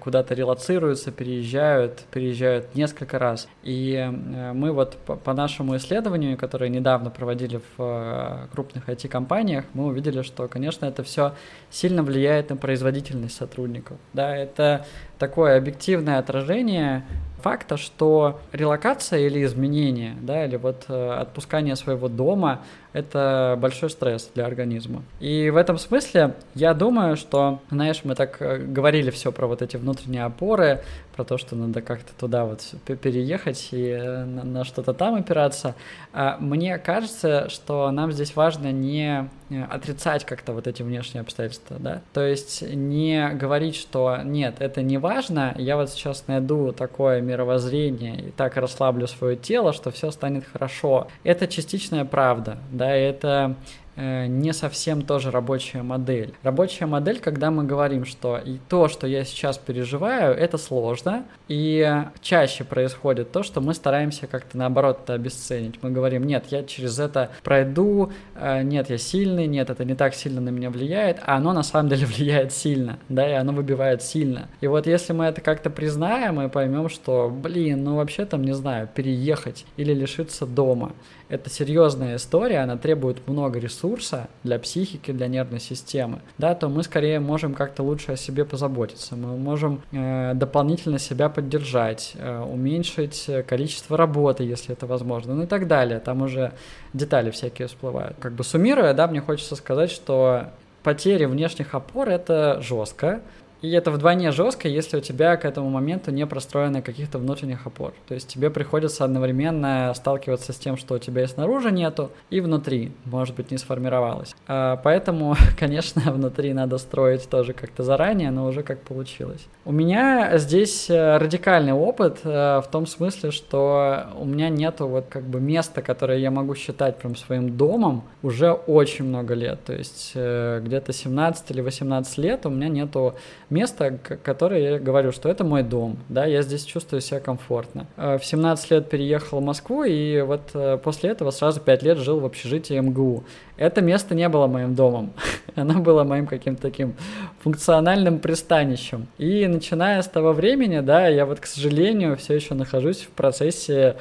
куда-то релацируются, переезжают, переезжают несколько раз. И мы вот по нашему исследованию, которое недавно проводили в крупных IT-компаниях, мы увидели, что, конечно, это все сильно влияет на производительность сотрудников. Да, это такое объективное отражение факта, что релокация или изменение, да, или вот э, отпускание своего дома, это большой стресс для организма. И в этом смысле я думаю, что, знаешь, мы так э, говорили все про вот эти внутренние опоры, про то, что надо как-то туда вот переехать и э, на, на что-то там опираться. А мне кажется, что нам здесь важно не э, отрицать как-то вот эти внешние обстоятельства, да, то есть не говорить, что нет, это не важно, я вот сейчас найду такое мировоззрение и так расслаблю свое тело, что все станет хорошо. Это частичная правда, да, это Э, не совсем тоже рабочая модель. Рабочая модель, когда мы говорим, что и то, что я сейчас переживаю, это сложно, и чаще происходит то, что мы стараемся как-то наоборот это обесценить. Мы говорим, нет, я через это пройду, э, нет, я сильный, нет, это не так сильно на меня влияет, а оно на самом деле влияет сильно, да, и оно выбивает сильно. И вот если мы это как-то признаем и поймем, что, блин, ну вообще там, не знаю, переехать или лишиться дома, это серьезная история, она требует много ресурса для психики, для нервной системы, да, то мы скорее можем как-то лучше о себе позаботиться, мы можем э, дополнительно себя поддержать, э, уменьшить количество работы, если это возможно, ну и так далее. Там уже детали всякие всплывают. Как бы суммируя, да, мне хочется сказать, что потери внешних опор это жестко, и это вдвойне жестко, если у тебя к этому моменту не простроены каких-то внутренних опор. То есть тебе приходится одновременно сталкиваться с тем, что у тебя и снаружи нету, и внутри, может быть, не сформировалось. А, поэтому, конечно, внутри надо строить тоже как-то заранее, но уже как получилось. У меня здесь э, радикальный опыт э, в том смысле, что у меня нету вот как бы места, которое я могу считать прям своим домом уже очень много лет. То есть э, где-то 17 или 18 лет у меня нету место, которое я говорю, что это мой дом, да, я здесь чувствую себя комфортно. Э, в 17 лет переехал в Москву, и вот э, после этого сразу 5 лет жил в общежитии МГУ. Это место не было моим домом, оно было моим каким-то таким функциональным пристанищем. И начиная с того времени, да, я вот, к сожалению, все еще нахожусь в процессе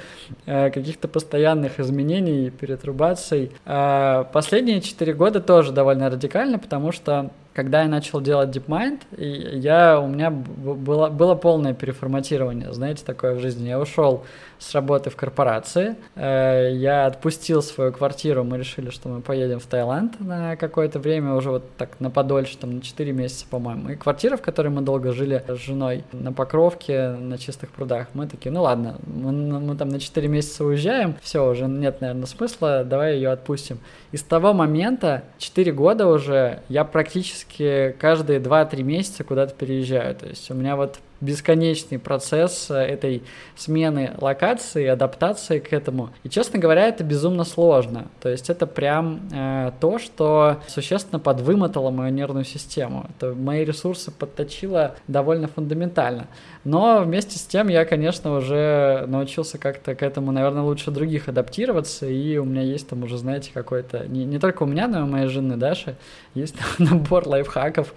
э, каких-то постоянных изменений, перетрубаций. Э, последние 4 года тоже довольно радикально, потому что когда я начал делать DeepMind, я, у меня было, было полное переформатирование, знаете, такое в жизни. Я ушел с работы в корпорации, э, я отпустил свою квартиру, мы решили, что мы поедем в Таиланд на какое-то время, уже вот так на подольше, там на 4 месяца, по-моему. И квартира, в которой мы долго жили с женой, на Покровке, на Чистых прудах, мы такие, ну ладно, мы, мы там на 4 месяца уезжаем, все, уже нет, наверное, смысла, давай ее отпустим. И с того момента, 4 года уже, я практически каждые 2-3 месяца куда-то переезжаю. То есть у меня вот бесконечный процесс э, этой смены локации, адаптации к этому. И, честно говоря, это безумно сложно. То есть это прям э, то, что существенно подвымотало мою нервную систему. Это мои ресурсы подточило довольно фундаментально. Но вместе с тем я, конечно, уже научился как-то к этому, наверное, лучше других адаптироваться, и у меня есть там уже, знаете, какой-то, не, не только у меня, но и у моей жены Даши, есть набор лайфхаков,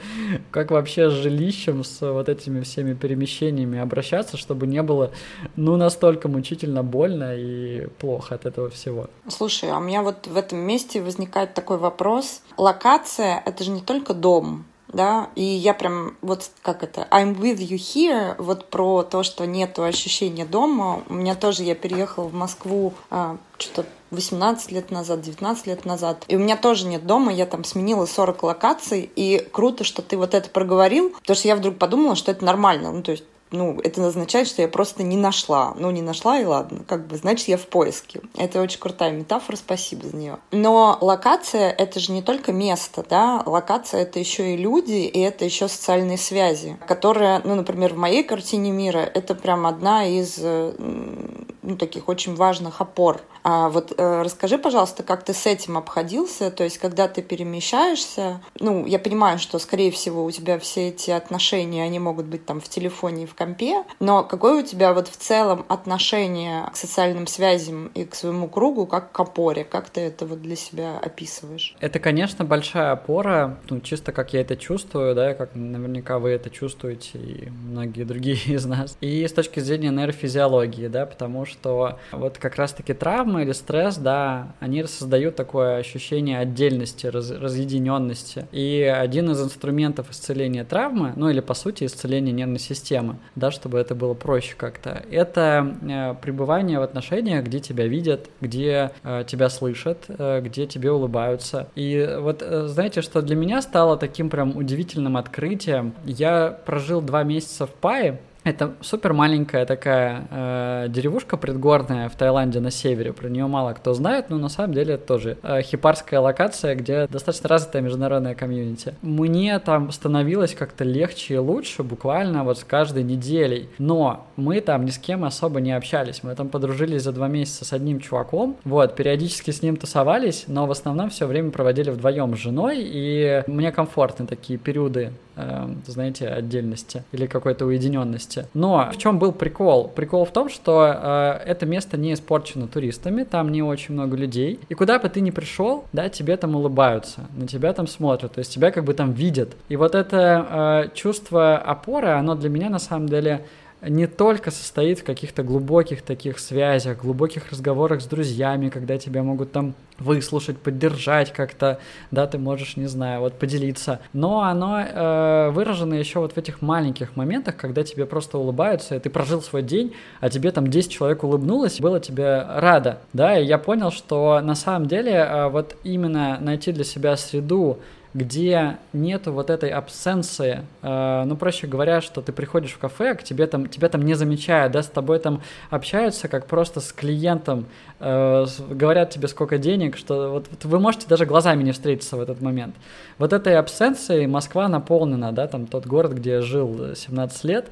как вообще с жилищем, с вот этими всеми перемещениями обращаться, чтобы не было, ну, настолько мучительно больно и плохо от этого всего. Слушай, а у меня вот в этом месте возникает такой вопрос. Локация — это же не только дом, да, и я прям вот как это I'm with you here, вот про то, что нету ощущения дома. У меня тоже я переехала в Москву а, что-то 18 лет назад, 19 лет назад. И у меня тоже нет дома, я там сменила 40 локаций, и круто, что ты вот это проговорил, потому что я вдруг подумала, что это нормально. Ну, то есть ну, это означает, что я просто не нашла. Ну, не нашла, и ладно. Как бы, значит, я в поиске. Это очень крутая метафора, спасибо за нее. Но локация — это же не только место, да? Локация — это еще и люди, и это еще социальные связи, которые, ну, например, в моей картине мира это прям одна из ну, таких очень важных опор. А вот э, расскажи, пожалуйста, как ты с этим обходился? То есть, когда ты перемещаешься, ну, я понимаю, что, скорее всего, у тебя все эти отношения, они могут быть там в телефоне и в компе, но какое у тебя вот в целом отношение к социальным связям и к своему кругу, как к опоре? Как ты это вот для себя описываешь? Это, конечно, большая опора, ну, чисто как я это чувствую, да, как наверняка вы это чувствуете и многие другие из нас. И с точки зрения нейрофизиологии, да, потому что вот как раз-таки травмы травма или стресс, да, они создают такое ощущение отдельности, раз, разъединенности. И один из инструментов исцеления травмы, ну или по сути исцеления нервной системы, да, чтобы это было проще как-то, это э, пребывание в отношениях, где тебя видят, где э, тебя слышат, э, где тебе улыбаются. И вот э, знаете, что для меня стало таким прям удивительным открытием? Я прожил два месяца в Пае, это супер маленькая такая э, деревушка предгорная в Таиланде на севере. Про нее мало кто знает, но на самом деле это тоже э, хипарская локация, где достаточно развитая международная комьюнити. Мне там становилось как-то легче и лучше буквально вот с каждой неделей. Но мы там ни с кем особо не общались. Мы там подружились за два месяца с одним чуваком. Вот, периодически с ним тусовались, но в основном все время проводили вдвоем с женой. И мне комфортны такие периоды э, знаете, отдельности или какой-то уединенности. Но в чем был прикол? Прикол в том, что э, это место не испорчено туристами, там не очень много людей, и куда бы ты ни пришел, да, тебе там улыбаются, на тебя там смотрят, то есть тебя как бы там видят. И вот это э, чувство опоры, оно для меня на самом деле не только состоит в каких-то глубоких таких связях, глубоких разговорах с друзьями, когда тебя могут там выслушать, поддержать как-то, да, ты можешь, не знаю, вот поделиться. Но оно э, выражено еще вот в этих маленьких моментах, когда тебе просто улыбаются, и ты прожил свой день, а тебе там 10 человек улыбнулось, было тебе рада, да, и я понял, что на самом деле э, вот именно найти для себя среду, где нету вот этой абсенции, э, ну, проще говоря, что ты приходишь в кафе, к тебе там, тебя там не замечают, да, с тобой там общаются как просто с клиентом, э, говорят тебе сколько денег, что вот, вот вы можете даже глазами не встретиться в этот момент. Вот этой абсенцией Москва наполнена, да, там тот город, где я жил 17 лет,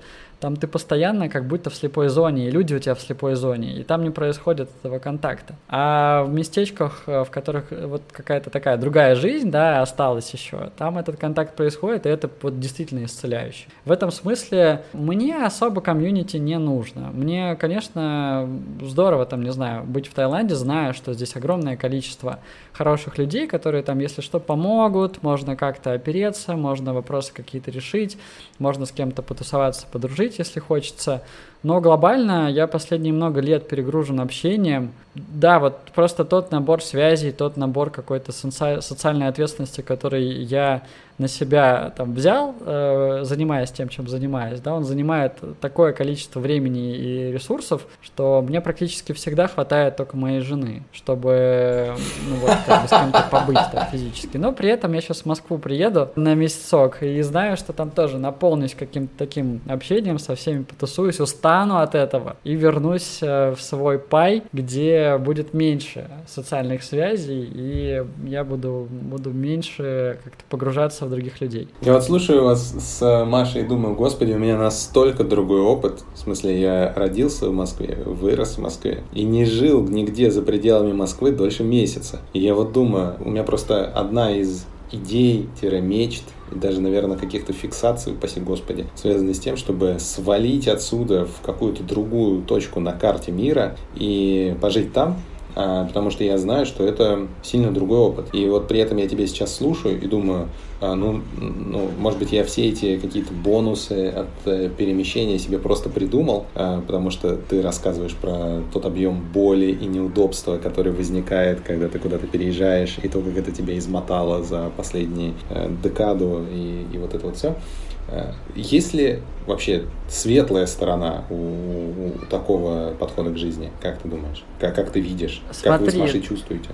там ты постоянно как будто в слепой зоне, и люди у тебя в слепой зоне, и там не происходит этого контакта. А в местечках, э, в которых э, вот какая-то такая другая жизнь, да, осталась еще, там этот контакт происходит, и это вот действительно исцеляющий. В этом смысле мне особо комьюнити не нужно. Мне, конечно, здорово там, не знаю, быть в Таиланде, зная, что здесь огромное количество хороших людей, которые там, если что, помогут, можно как-то опереться, можно вопросы какие-то решить, можно с кем-то потусоваться, подружить, если хочется. Но глобально я последние много лет перегружен общением. Да, вот просто тот набор связей, тот набор какой-то социальной ответственности, который я на себя там взял, э, занимаясь тем, чем занимаюсь, да, он занимает такое количество времени и ресурсов, что мне практически всегда хватает только моей жены, чтобы ну, вот, как бы, с кем-то побыть так, физически. Но при этом я сейчас в Москву приеду на месяцок и знаю, что там тоже наполнюсь каким-то таким общением, со всеми потусуюсь, устану от этого и вернусь э, в свой пай, где будет меньше социальных связей, и я буду, буду меньше как-то погружаться в других людей. Я вот слушаю вас с Машей и думаю, господи, у меня настолько другой опыт. В смысле, я родился в Москве, вырос в Москве и не жил нигде за пределами Москвы дольше месяца. И я вот думаю, у меня просто одна из идей-мечт и даже, наверное, каких-то фиксаций, упаси господи, связанные с тем, чтобы свалить отсюда в какую-то другую точку на карте мира и пожить там, потому что я знаю, что это сильно другой опыт. И вот при этом я тебя сейчас слушаю и думаю, а, ну, ну, может быть, я все эти какие-то бонусы от э, перемещения себе просто придумал, а, потому что ты рассказываешь про тот объем боли и неудобства, который возникает, когда ты куда-то переезжаешь, и то, как это тебя измотало за последние э, декаду и, и вот это вот все. Э, есть ли вообще светлая сторона у, у такого подхода к жизни? Как ты думаешь? Как, как ты видишь? Смотри, как вы с Машей чувствуете?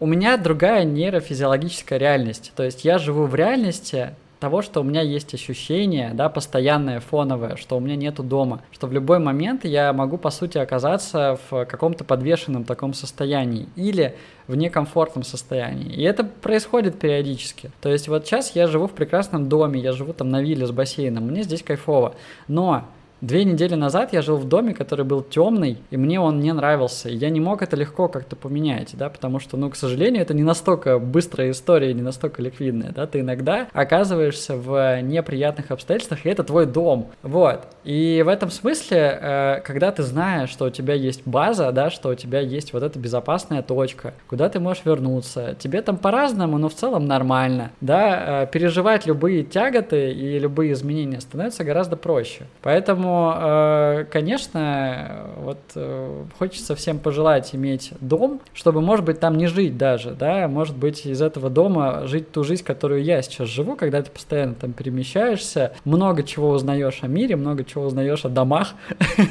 У меня другая нейрофизиологическая реальность. То есть я живу в реальности, того, что у меня есть ощущение, да, постоянное, фоновое, что у меня нету дома, что в любой момент я могу, по сути, оказаться в каком-то подвешенном таком состоянии или в некомфортном состоянии. И это происходит периодически. То есть вот сейчас я живу в прекрасном доме, я живу там на вилле с бассейном, мне здесь кайфово, но Две недели назад я жил в доме, который был темный, и мне он не нравился. И я не мог это легко как-то поменять, да, потому что, ну, к сожалению, это не настолько быстрая история, не настолько ликвидная, да, ты иногда оказываешься в неприятных обстоятельствах, и это твой дом, вот. И в этом смысле, э, когда ты знаешь, что у тебя есть база, да, что у тебя есть вот эта безопасная точка, куда ты можешь вернуться, тебе там по-разному, но в целом нормально, да, э, переживать любые тяготы и любые изменения становится гораздо проще. Поэтому Э, конечно, вот э, хочется всем пожелать иметь дом, чтобы, может быть, там не жить даже, да, может быть, из этого дома жить ту жизнь, которую я сейчас живу, когда ты постоянно там перемещаешься, много чего узнаешь о мире, много чего узнаешь о домах,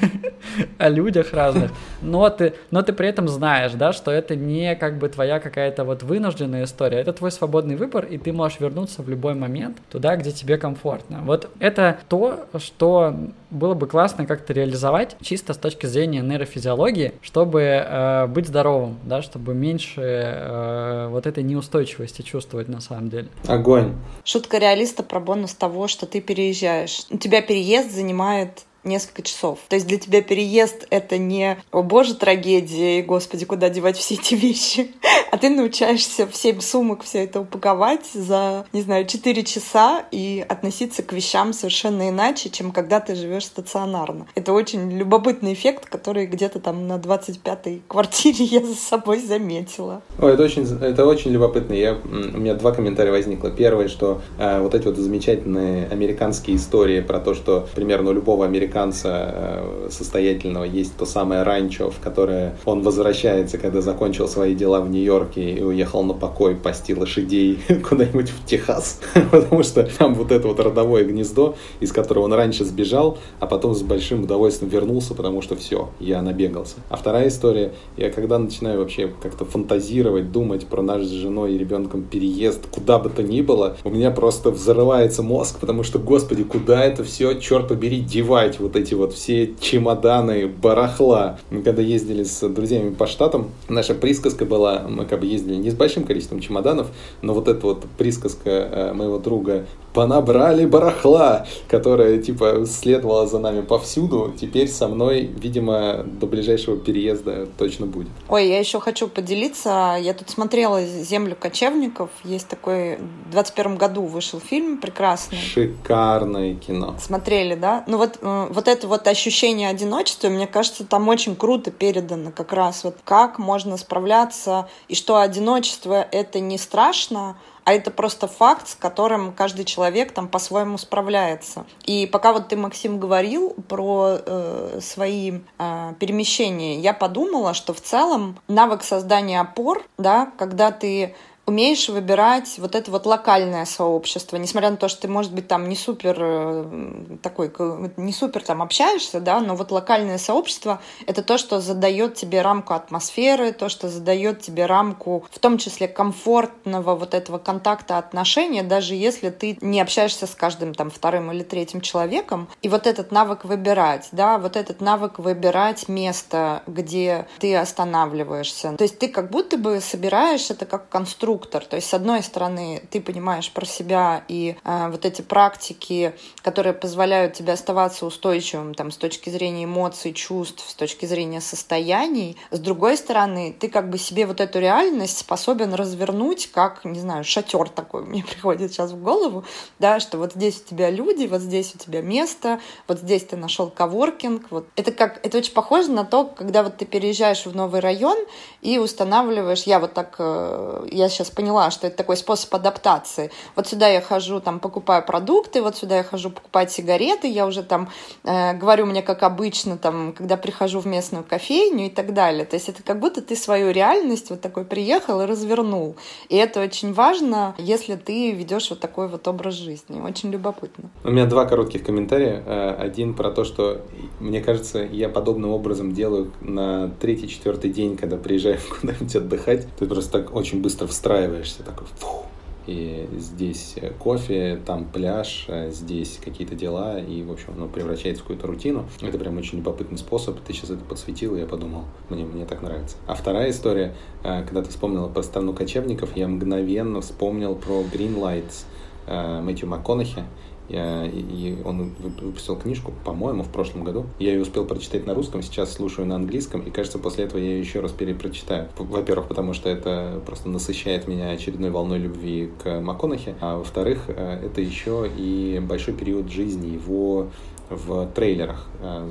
о людях разных, но ты, но ты при этом знаешь, да, что это не как бы твоя какая-то вот вынужденная история, это твой свободный выбор, и ты можешь вернуться в любой момент туда, где тебе комфортно. Вот это то, что было бы классно как-то реализовать чисто с точки зрения нейрофизиологии, чтобы э, быть здоровым, да, чтобы меньше э, вот этой неустойчивости чувствовать на самом деле. Огонь. Шутка реалиста про бонус того, что ты переезжаешь. У тебя переезд занимает несколько часов. То есть для тебя переезд — это не «О боже, трагедия, и, господи, куда девать все эти вещи?» А ты научаешься в семь сумок все это упаковать за, не знаю, 4 часа и относиться к вещам совершенно иначе, чем когда ты живешь стационарно. Это очень любопытный эффект, который где-то там на 25-й квартире я за собой заметила. Ой, это очень, это очень любопытно. Я, у меня два комментария возникло. Первое, что э, вот эти вот замечательные американские истории про то, что примерно у любого американца американца э, состоятельного есть то самое ранчо, в которое он возвращается, когда закончил свои дела в Нью-Йорке и уехал на покой пасти лошадей куда-нибудь в Техас, потому что там вот это вот родовое гнездо, из которого он раньше сбежал, а потом с большим удовольствием вернулся, потому что все, я набегался. А вторая история, я когда начинаю вообще как-то фантазировать, думать про наш с женой и ребенком переезд, куда бы то ни было, у меня просто взрывается мозг, потому что, господи, куда это все, черт побери, девать? Вот эти вот все чемоданы, барахла. Мы когда ездили с друзьями по штатам, наша присказка была, мы как бы ездили не с большим количеством чемоданов, но вот эта вот присказка э, моего друга понабрали барахла, которая, типа, следовала за нами повсюду, теперь со мной, видимо, до ближайшего переезда точно будет. Ой, я еще хочу поделиться. Я тут смотрела «Землю кочевников». Есть такой... В 21 году вышел фильм прекрасный. Шикарное кино. Смотрели, да? Ну вот, э, вот это вот ощущение одиночества, мне кажется, там очень круто передано как раз вот как можно справляться, и что одиночество — это не страшно, а это просто факт, с которым каждый человек там по-своему справляется. И пока вот ты, Максим, говорил про э, свои э, перемещения, я подумала, что в целом навык создания опор, да, когда ты умеешь выбирать вот это вот локальное сообщество, несмотря на то, что ты, может быть, там не супер э, такой, не супер там общаешься, да, но вот локальное сообщество — это то, что задает тебе рамку атмосферы, то, что задает тебе рамку, в том числе комфортного вот этого контакта, отношения, даже если ты не общаешься с каждым там вторым или третьим человеком. И вот этот навык выбирать, да, вот этот навык выбирать место, где ты останавливаешься. То есть ты как будто бы собираешь это как конструкцию инструктор. То есть, с одной стороны, ты понимаешь про себя и э, вот эти практики, которые позволяют тебе оставаться устойчивым там, с точки зрения эмоций, чувств, с точки зрения состояний. С другой стороны, ты как бы себе вот эту реальность способен развернуть, как, не знаю, шатер такой мне приходит сейчас в голову, да, что вот здесь у тебя люди, вот здесь у тебя место, вот здесь ты нашел коворкинг. Вот. Это как, это очень похоже на то, когда вот ты переезжаешь в новый район и устанавливаешь, я вот так, э, я сейчас сейчас поняла, что это такой способ адаптации. Вот сюда я хожу, там, покупаю продукты, вот сюда я хожу покупать сигареты, я уже там э, говорю мне, как обычно, там, когда прихожу в местную кофейню и так далее. То есть это как будто ты свою реальность вот такой приехал и развернул. И это очень важно, если ты ведешь вот такой вот образ жизни. Очень любопытно. У меня два коротких комментария. Э, один про то, что, мне кажется, я подобным образом делаю на третий-четвертый день, когда приезжаю куда-нибудь отдыхать. Ты просто так очень быстро встраиваешься встраиваешься такой, фу, и здесь кофе, там пляж, здесь какие-то дела, и, в общем, оно превращается в какую-то рутину. Это прям очень любопытный способ. Ты сейчас это подсветил, и я подумал, мне, мне так нравится. А вторая история, э, когда ты вспомнила про страну кочевников, я мгновенно вспомнил про Green Lights э, Мэтью МакКонахи. Я, и он выпустил книжку, по-моему, в прошлом году. Я ее успел прочитать на русском, сейчас слушаю на английском, и кажется, после этого я ее еще раз перепрочитаю. Во-первых, потому что это просто насыщает меня очередной волной любви к МакКонахе, а во-вторых, э, это еще и большой период жизни его в трейлерах. Э,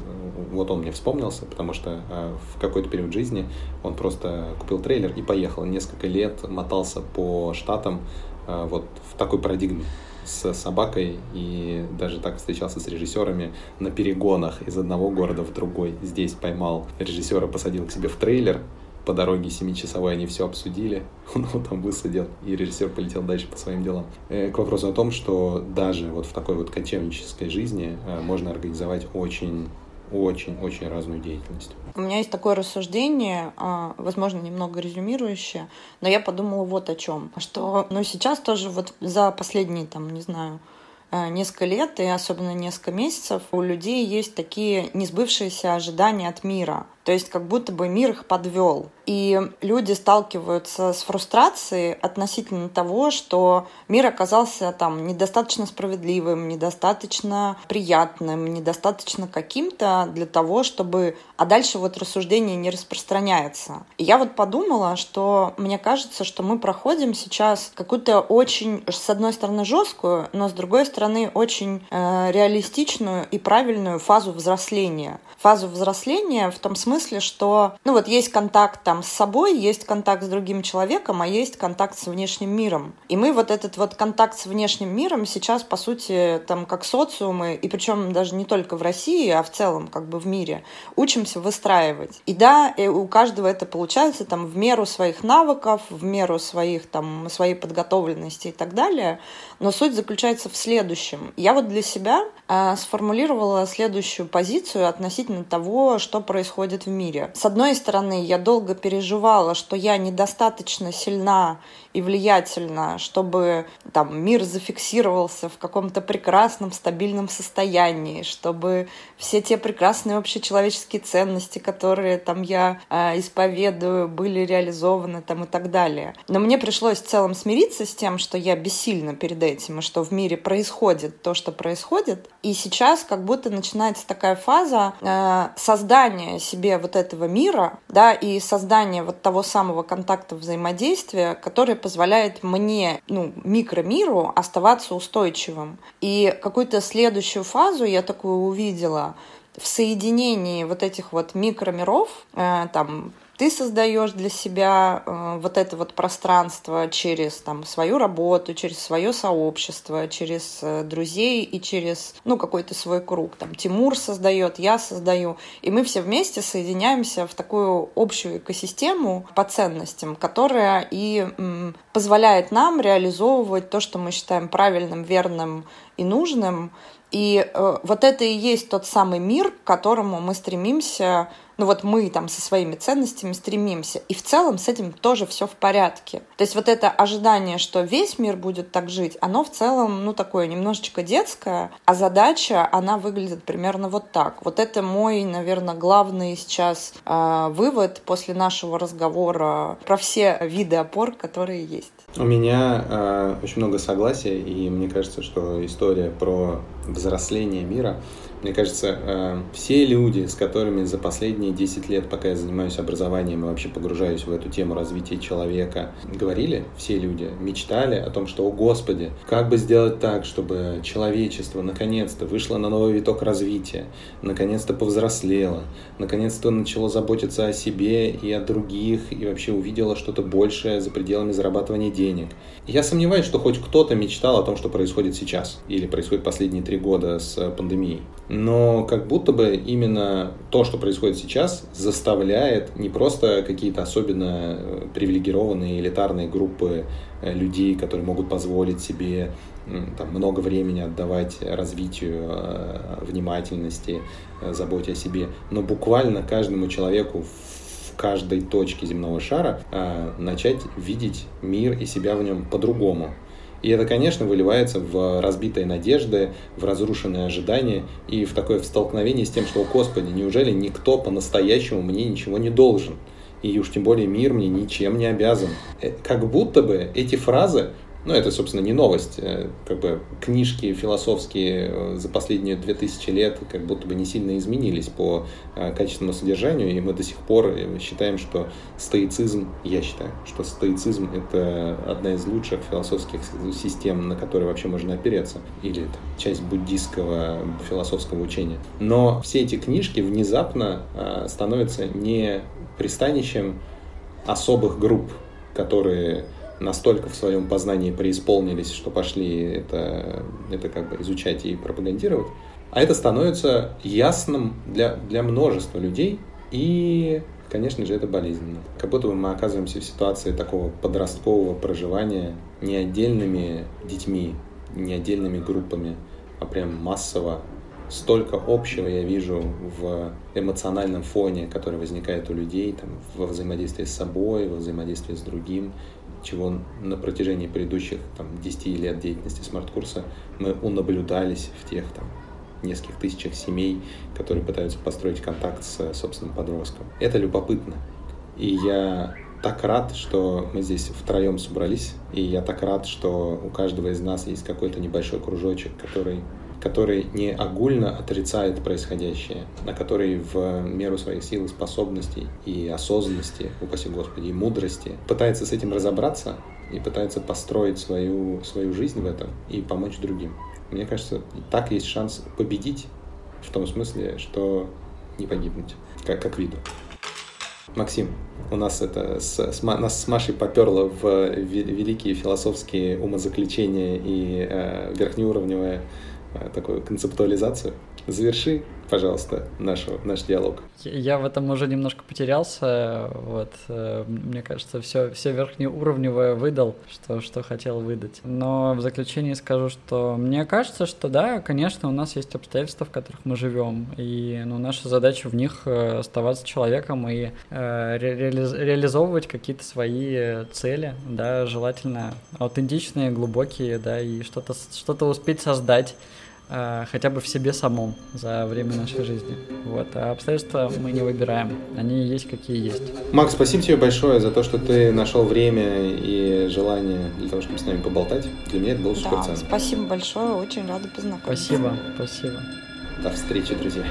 вот он мне вспомнился, потому что э, в какой-то период жизни он просто купил трейлер и поехал. Несколько лет мотался по штатам вот в такой парадигме с собакой и даже так встречался с режиссерами на перегонах из одного города в другой. Здесь поймал режиссера, посадил к себе в трейлер, по дороге семичасовой они все обсудили, он его там высадил, и режиссер полетел дальше по своим делам. Э, к вопросу о том, что даже вот в такой вот кочевнической жизни э, можно организовать очень очень-очень разную деятельность. У меня есть такое рассуждение, а, возможно, немного резюмирующее, но я подумала вот о чем. Что ну, сейчас тоже вот за последние, там, не знаю, э, несколько лет и особенно несколько месяцев у людей есть такие несбывшиеся ожидания от мира. То есть как будто бы мир их подвел. И люди сталкиваются с фрустрацией относительно того, что мир оказался там недостаточно справедливым, недостаточно приятным, недостаточно каким-то для того, чтобы... А дальше вот рассуждение не распространяется. И я вот подумала, что мне кажется, что мы проходим сейчас какую-то очень, с одной стороны, жесткую, но с другой стороны, очень э, реалистичную и правильную фазу взросления. Фазу взросления в том смысле, смысле, что, ну вот есть контакт там с собой, есть контакт с другим человеком, а есть контакт с внешним миром. И мы вот этот вот контакт с внешним миром сейчас, по сути, там как социумы, и причем даже не только в России, а в целом как бы в мире, учимся выстраивать. И да, и у каждого это получается там в меру своих навыков, в меру своих там, своей подготовленности и так далее. Но суть заключается в следующем. Я вот для себя э, сформулировала следующую позицию относительно того, что происходит в мире. С одной стороны, я долго переживала, что я недостаточно сильна и влиятельна, чтобы там мир зафиксировался в каком-то прекрасном, стабильном состоянии, чтобы все те прекрасные общечеловеческие ценности, которые там я э, исповедую, были реализованы там и так далее. Но мне пришлось в целом смириться с тем, что я бессильна перед этим, и что в мире происходит то, что происходит. И сейчас как будто начинается такая фаза э, создания себе вот этого мира, да, и создание вот того самого контакта взаимодействия, который позволяет мне, ну, микромиру оставаться устойчивым. И какую-то следующую фазу я такую увидела в соединении вот этих вот микромиров, э, там ты создаешь для себя э, вот это вот пространство через там свою работу, через свое сообщество, через э, друзей и через ну какой-то свой круг. Там Тимур создает, я создаю, и мы все вместе соединяемся в такую общую экосистему по ценностям, которая и м, позволяет нам реализовывать то, что мы считаем правильным, верным и нужным. И э, вот это и есть тот самый мир, к которому мы стремимся ну вот мы там со своими ценностями стремимся. И в целом с этим тоже все в порядке. То есть вот это ожидание, что весь мир будет так жить, оно в целом, ну, такое немножечко детское, а задача, она выглядит примерно вот так. Вот это мой, наверное, главный сейчас э, вывод после нашего разговора про все виды опор, которые есть. У меня э, очень много согласия, и мне кажется, что история про взросление мира мне кажется, э, все люди, с которыми за последние 10 лет, пока я занимаюсь образованием и вообще погружаюсь в эту тему развития человека, говорили, все люди мечтали о том, что, о Господи, как бы сделать так, чтобы человечество наконец-то вышло на новый виток развития, наконец-то повзрослело, наконец-то начало заботиться о себе и о других, и вообще увидело что-то большее за пределами зарабатывания денег. Я сомневаюсь, что хоть кто-то мечтал о том, что происходит сейчас или происходит последние три года с пандемией но как будто бы именно то, что происходит сейчас, заставляет не просто какие-то особенно э, привилегированные элитарные группы э, людей, которые могут позволить себе там, много времени отдавать развитию э, внимательности, заботе о себе, но буквально каждому человеку в каждой точке земного шара начать видеть мир и себя в нем по-другому. И это, конечно, выливается в разбитые надежды, в разрушенные ожидания и в такое столкновение с тем, что, о Господи, неужели никто по-настоящему мне ничего не должен? И уж тем более мир мне ничем не обязан. Э, как будто бы эти фразы ну, это, собственно, не новость. Э, как бы книжки философские э, за последние 2000 лет как будто бы не сильно изменились по э, качественному содержанию, и мы до сих пор считаем, что стоицизм, я считаю, что стоицизм — это одна из лучших философских систем, на которые вообще можно опереться, или это часть буддийского философского учения. Но все эти книжки внезапно становятся не пристанищем особых групп, которые настолько в своем познании преисполнились, что пошли это, это как бы изучать и пропагандировать. А это становится ясным для, для множества людей, и, конечно же, это болезненно. Как будто бы мы оказываемся в ситуации такого подросткового проживания не отдельными детьми, не отдельными группами, а прям массово столько общего я вижу в эмоциональном фоне, который возникает у людей там, во взаимодействии с собой, во взаимодействии с другим, чего на протяжении предыдущих там, 10 лет деятельности смарт-курса мы унаблюдались в тех там, нескольких тысячах семей, которые пытаются построить контакт с собственным подростком. Это любопытно. И я так рад, что мы здесь втроем собрались, и я так рад, что у каждого из нас есть какой-то небольшой кружочек, который который не огульно отрицает происходящее, а который в меру своих сил способностей и осознанности, упаси Господи, и мудрости пытается с этим разобраться и пытается построить свою, свою жизнь в этом и помочь другим. Мне кажется, так есть шанс победить в том смысле, что не погибнуть, как, как виду. Максим, у нас это с, с, нас с Машей поперло в великие философские умозаключения и э, верхнеуровневое такую концептуализацию. Заверши, пожалуйста, нашу, наш диалог. Я в этом уже немножко потерялся. Вот, э, мне кажется, все, все верхнеуровневое выдал, что, что хотел выдать. Но в заключение скажу, что мне кажется, что да, конечно, у нас есть обстоятельства, в которых мы живем. И ну, наша задача в них э, оставаться человеком и э, ре- реализовывать какие-то свои цели, да, желательно аутентичные, глубокие, да, и что-то что успеть создать Э, хотя бы в себе самом за время нашей жизни. Вот. А обстоятельства мы не выбираем, они есть какие есть. Макс, спасибо тебе большое за то, что ты нашел время и желание для того, чтобы с нами поболтать. Для меня это было да, супер Да, Спасибо большое, очень рада познакомиться. Спасибо, спасибо. До встречи, друзья.